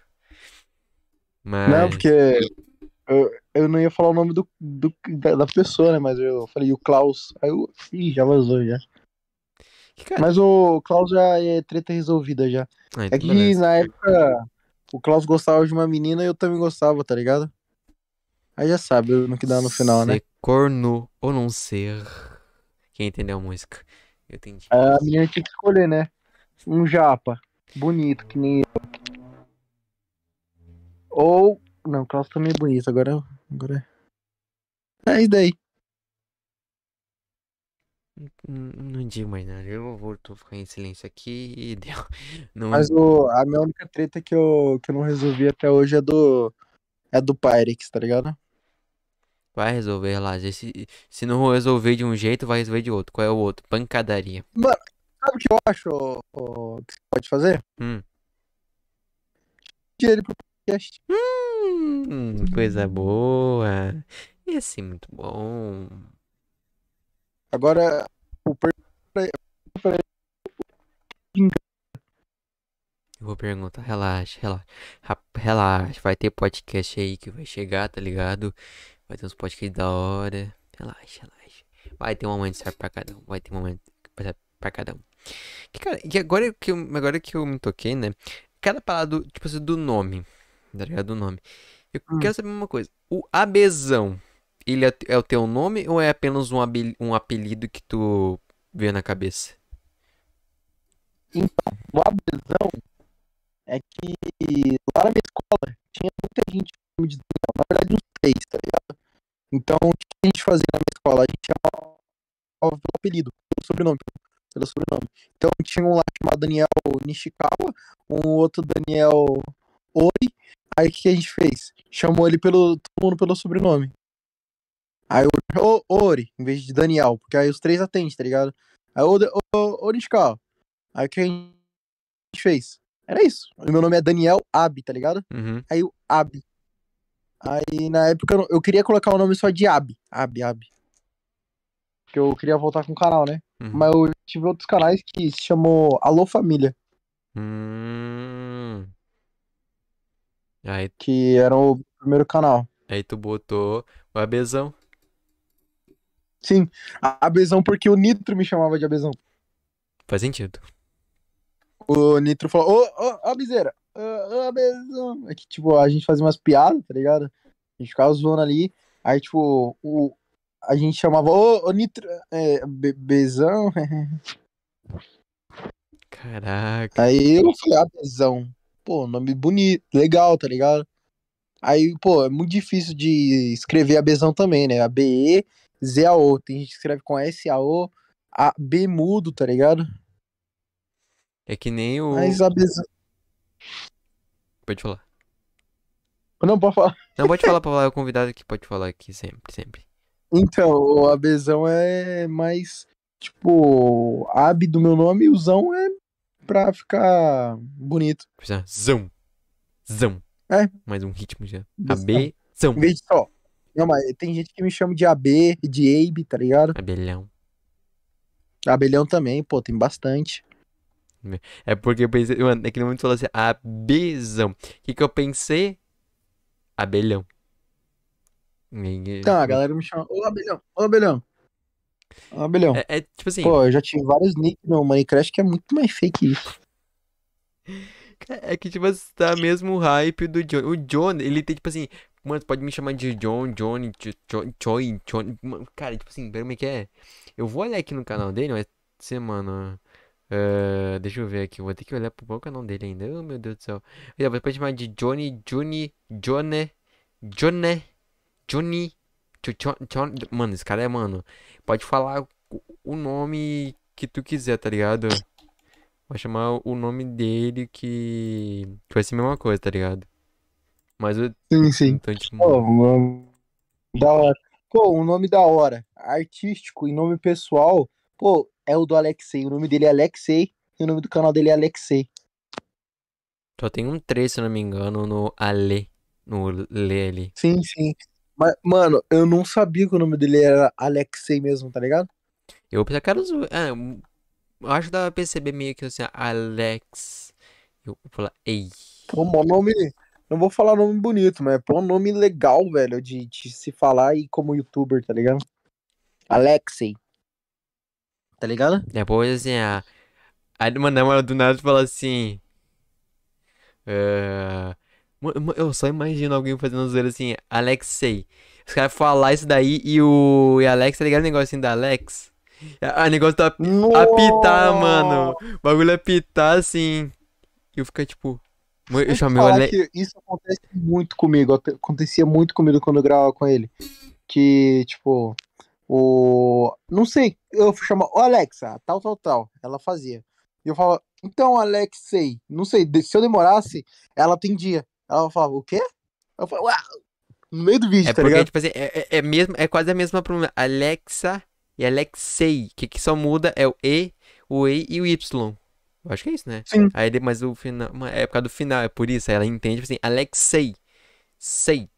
Mas. Não, porque eu, eu não ia falar o nome do, do, da, da pessoa, né? Mas eu falei o Klaus. Aí eu. Ih, já vazou já. Cara. Mas o Klaus já é treta resolvida já. Ah, É então que beleza. na época o Klaus gostava de uma menina e eu também gostava, tá ligado? Aí já sabe no que dá no final, né? Ser corno ou não ser. Quem entendeu a música? Eu entendi. A menina tinha que escolher, né? Um japa. Bonito, que nem eu. Ou. Não, o Klaus também é bonito. Agora. Agora. É isso daí. Hum, Não digo mais nada. Eu vou ficar em silêncio aqui e *laughs* deu. Não, Mas o, a minha única treta que eu, que eu não resolvi até hoje é do. É do Pyrex, tá ligado? vai resolver, relaxa. Se, se não resolver de um jeito, vai resolver de outro. Qual é o outro? Pancadaria. Sabe o que eu acho ô, ô, que você pode fazer? Hum. Ele pro podcast. Hum, coisa boa. Ia ser muito bom. Agora, o. Eu vou perguntar, relaxa, relaxa. Relaxa, vai ter podcast aí que vai chegar, tá ligado? Vai ter uns podcasts da hora. Relaxa, relaxa. Vai ter um momento certo pra cada um. Vai ter um momento certo pra cada um. Que, cara, e agora que eu, agora que eu me toquei, né? Cada palavra, do, tipo assim, do nome. Tá ligado? Do nome. Eu Hum. quero saber uma coisa. O abezão, ele é, é o teu nome ou é apenas um, abe- um apelido que tu vê na cabeça? O abesão é que lá na minha escola tinha muita gente com nome de Daniel. Na verdade, uns três, tá ligado? Então, o que a gente fazia na minha escola? A gente chamava pelo apelido, pelo sobrenome, pelo sobrenome. Então, tinha um lá chamado Daniel Nishikawa, um outro Daniel Ori. Aí, o que a gente fez? Chamou ele pelo, todo mundo pelo sobrenome. Aí, o Ori, em vez de Daniel, porque aí os três atendem, tá ligado? Aí, o, o, o Nishikawa. Aí, o que a gente fez? Era isso. O meu nome é Daniel Abi, tá ligado? Uhum. Aí o Abi. Aí na época eu, eu queria colocar o nome só de Abi. Abi, Abi. Porque eu queria voltar com o canal, né? Uhum. Mas eu tive outros canais que se chamou Alô Família. Hum. Aí, Que era o primeiro canal. aí tu botou o abezão. Sim, Abezão porque o Nitro me chamava de Abezão. Faz sentido. O Nitro falou, ô, ô, Abizeira, ô, ô, Abezão. É que, tipo, a gente fazia umas piadas, tá ligado? A gente ficava zoando ali. Aí, tipo, o, a gente chamava, ô, ô Nitro, é, Be- Bezão. *laughs* Caraca. Aí eu falei, Abezão. Pô, nome bonito, legal, tá ligado? Aí, pô, é muito difícil de escrever Abezão também, né? A-B-E-Z-A-O. Tem gente que escreve com S-A-O, A-B mudo, tá ligado? É que nem o. Mas Abezão. Pode falar. Não, pode falar. Não, pode falar pra falar. É o convidado que pode falar aqui sempre, sempre. Então, o Abezão é mais, tipo, Ab do meu nome e o Zão é pra ficar bonito. Precisa- Zão. Zão. É. Mais um ritmo já. Bezão. Abezão. Em vez de só. Não, mas tem gente que me chama de AB, de Abe, tá ligado? Abelhão. Abelhão também, pô, tem bastante. É porque eu pensei. Mano, naquele momento tu falou assim, abezão. O que que eu pensei? Abelhão. E- Então, a galera me chama, ô Abelhão, ô Abelhão. Ô Abelhão. É, é tipo assim, Pô, eu já tive vários nicks no Minecraft que é muito mais fake isso. *laughs* é que tipo assim, tá mesmo o hype do John. O John, ele tem tipo assim, mano, pode me chamar de John, Johnny, John. Mano, Cara, tipo assim, pera como é que é? Eu vou olhar aqui no canal dele, vai ser, mano. ah, deixa eu ver aqui, vou ter que olhar pro canal dele ainda. Oh, meu Deus do céu. Ele pode chamar de Johnny, Johnny, Johnny, Johnny, Johnny, Jo- Jo- John. Mano, esse cara é, mano. Pode falar o- nome que tu quiser, tá ligado? Vai chamar o nome dele que, que vai ser a mesma coisa, tá ligado? Mas eu. Sim, sim. Então, tipo. Pô, mano, da hora. Pô, um nome da hora. Artístico e nome pessoal, pô, é o do Alexei. O nome dele é Alexei e o nome do canal dele é Alexei. Só tem um 3, se não me engano, no Ale. No ali. Sim, sim. Mas, mano, eu não sabia que o nome dele era Alexei mesmo, tá ligado? Eu pensei que era. É, eu acho que dá pra perceber meio que assim, Alex. Eu vou falar, ei. Pô, mó nome. Não vou falar nome bonito, mas pô, um nome legal, velho, de, de se falar e como youtuber, tá ligado? Alexei. Tá ligado? Depois assim, a. Aí, mano, do nada fala assim. É... Eu só imagino alguém fazendo zoeira assim, Alexei. Os caras falar isso daí e o e Alex, tá ligado? O negocinho da Alex? A negócio tá apitar, mano. O bagulho apitar assim. E eu ficar tipo. Eu eu chamei o Alex. isso acontece muito comigo. Acontecia muito comigo quando eu gravava com ele. Que, tipo, o. Não sei, eu chamava, ô Alexa, tal, tal, tal. Ela fazia. E eu falava, então, Alexei, não sei, se eu demorasse, ela atendia. Ela falava, o quê? Eu falava, uau! No meio do vídeo, É tá porque, ligado? tipo assim, é, é, é mesmo, é quase a mesma pronúncia. Alexa e Alexei. Que que só muda é o E, o E e o Y. Eu acho que é isso, né? Sim. Aí, mas o final, é por causa do final, é por isso. Aí ela entende, tipo assim, Alexei. Sei.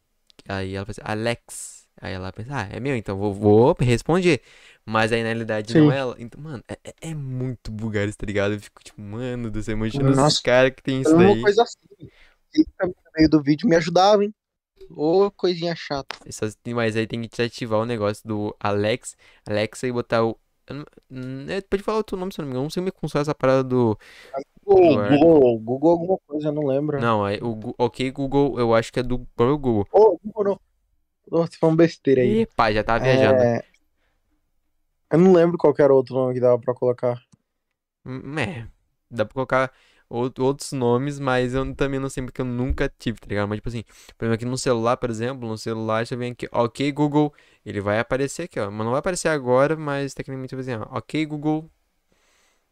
Aí ela pensa, Alex. Aí ela pensa, ah, é meu, então vou, vou responder. Mas aí na realidade não Sim. é ela. Então, mano, é, é- é muito bugar isso, tá ligado? Eu fico tipo, mano do céu, imagina os caras que tem isso Era uma daí. coisa assim. E no meio do vídeo me ajudava, hein? Ô, coisinha chata. Mas aí tem que desativar o negócio do Alex, Alexa e botar o. hum, é, Pode falar outro nome, se eu não me engano. Não sei como é funciona essa parada do. Google, Google, Google alguma coisa, eu não lembro. Não, é o OK Google, eu acho que é do próprio Google. Ô, Google não. Nossa, foi uma besteira aí. Epa, já tá viajando. É, Eu não lembro qual era o outro nome que dava pra colocar. Hum, É, dá pra colocar outros nomes, mas eu também não sei porque eu nunca tive, tá ligado? Mas tipo assim, por exemplo, aqui no celular, por exemplo, no celular você vem aqui, OK Google, ele vai aparecer aqui, ó. Mas não vai aparecer agora, mas tecnicamente vai dizer, ó, OK Google.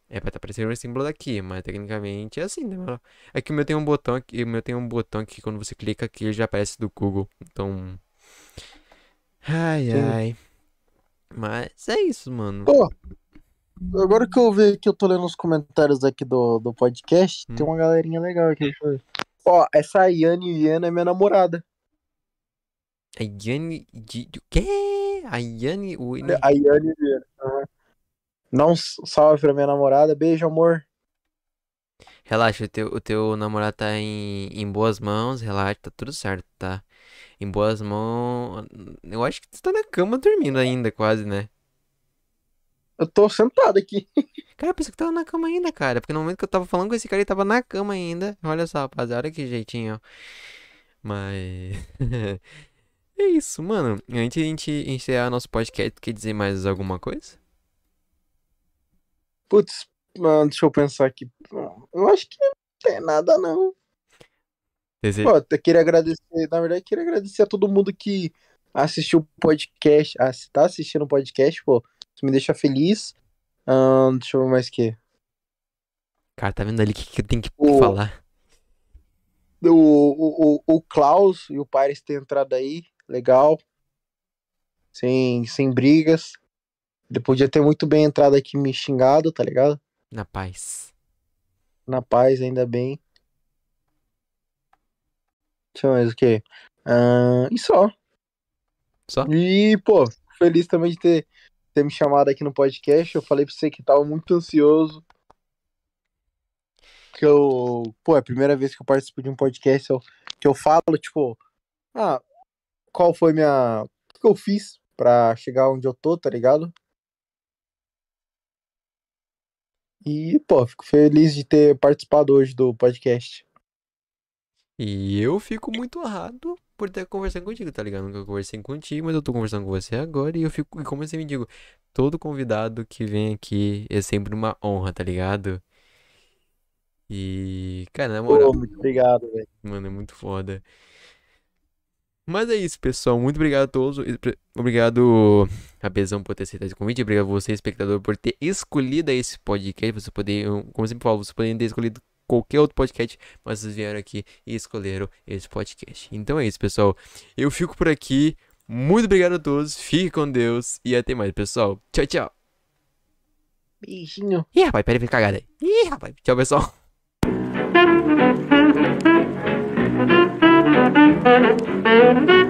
É pra tá aparecendo o símbolo daqui, mas tecnicamente é assim, né? mano? É que o meu tem um botão aqui, o meu tem um botão aqui, quando você clica aqui, ele já aparece do Google. Então. Ai, Sim. ai. Mas é isso, mano. Pô, agora que eu vi que eu tô lendo os comentários aqui do, do podcast, Hum. tem uma galerinha legal aqui. Ó, essa Yane Viana é minha namorada. A Yane. de- O quê? A Yane. O... A Yane Viana. Não salve pra minha namorada. Beijo, amor. Relaxa, o teu, o teu namorado tá em, em boas mãos, relaxa, tá tudo certo, tá? Em boas mãos. Eu acho que tu tá na cama dormindo ainda, quase, né? Eu tô sentado aqui. *laughs* Cara, eu pensei que tava na cama ainda, cara. Porque no momento que eu tava falando com esse cara, ele tava na cama ainda. Olha só, rapaziada, olha que jeitinho. Mas. *laughs* É isso, mano. Antes de a gente encerrar nosso podcast, quer dizer mais alguma coisa? Putz, mano, deixa eu pensar aqui. Eu acho que não tem nada, não. Dese- Pô, eu queria agradecer, na verdade, eu queria agradecer a todo mundo que assistiu o podcast, ah, tá assistindo o podcast, pô, isso me deixa feliz. Ahn, deixa eu ver mais o que. Cara, tá vendo ali o que, que eu tenho que O- falar? O, o, o, o Klaus e o Pires ter entrado aí, legal. Sem, sem brigas. Ele podia ter muito bem entrado aqui me xingado, tá ligado? Na paz. Na paz, ainda bem. Deixa eu ver mais o que. e só. Só? E, pô, feliz também de ter, ter me chamado aqui no podcast. Eu falei pra você que tava muito ansioso. Que eu. Pô, é a primeira vez que eu participo de um podcast eu- que eu falo, tipo, Ah, qual foi minha. O que eu fiz pra chegar onde eu tô, tá ligado? E, pô, fico feliz de ter participado hoje do podcast. E eu fico muito honrado por estar conversando contigo, tá ligado? Nunca conversei contigo, mas eu tô conversando com você agora e eu fico, e como eu sempre digo, todo convidado que vem aqui é sempre uma honra, tá ligado? E, cara, na moral, Pô, muito obrigado, velho. mano, é muito foda. Mas é isso, pessoal. Muito obrigado a todos. Obrigado, Abezão, por ter aceitado esse convite. Obrigado a você, espectador, por ter escolhido esse podcast. Você poder, como eu sempre falo, você poderia ter escolhido qualquer outro podcast, mas vocês vieram aqui e escolheram esse podcast. Então é isso, pessoal. Eu fico por aqui. Muito obrigado a todos. Fique com Deus e até mais, pessoal. Tchau, tchau. Beijinho. Ih, rapaz, peraí, fez cagada aí. Ih, rapaz. Tchau, pessoal. Thank *laughs*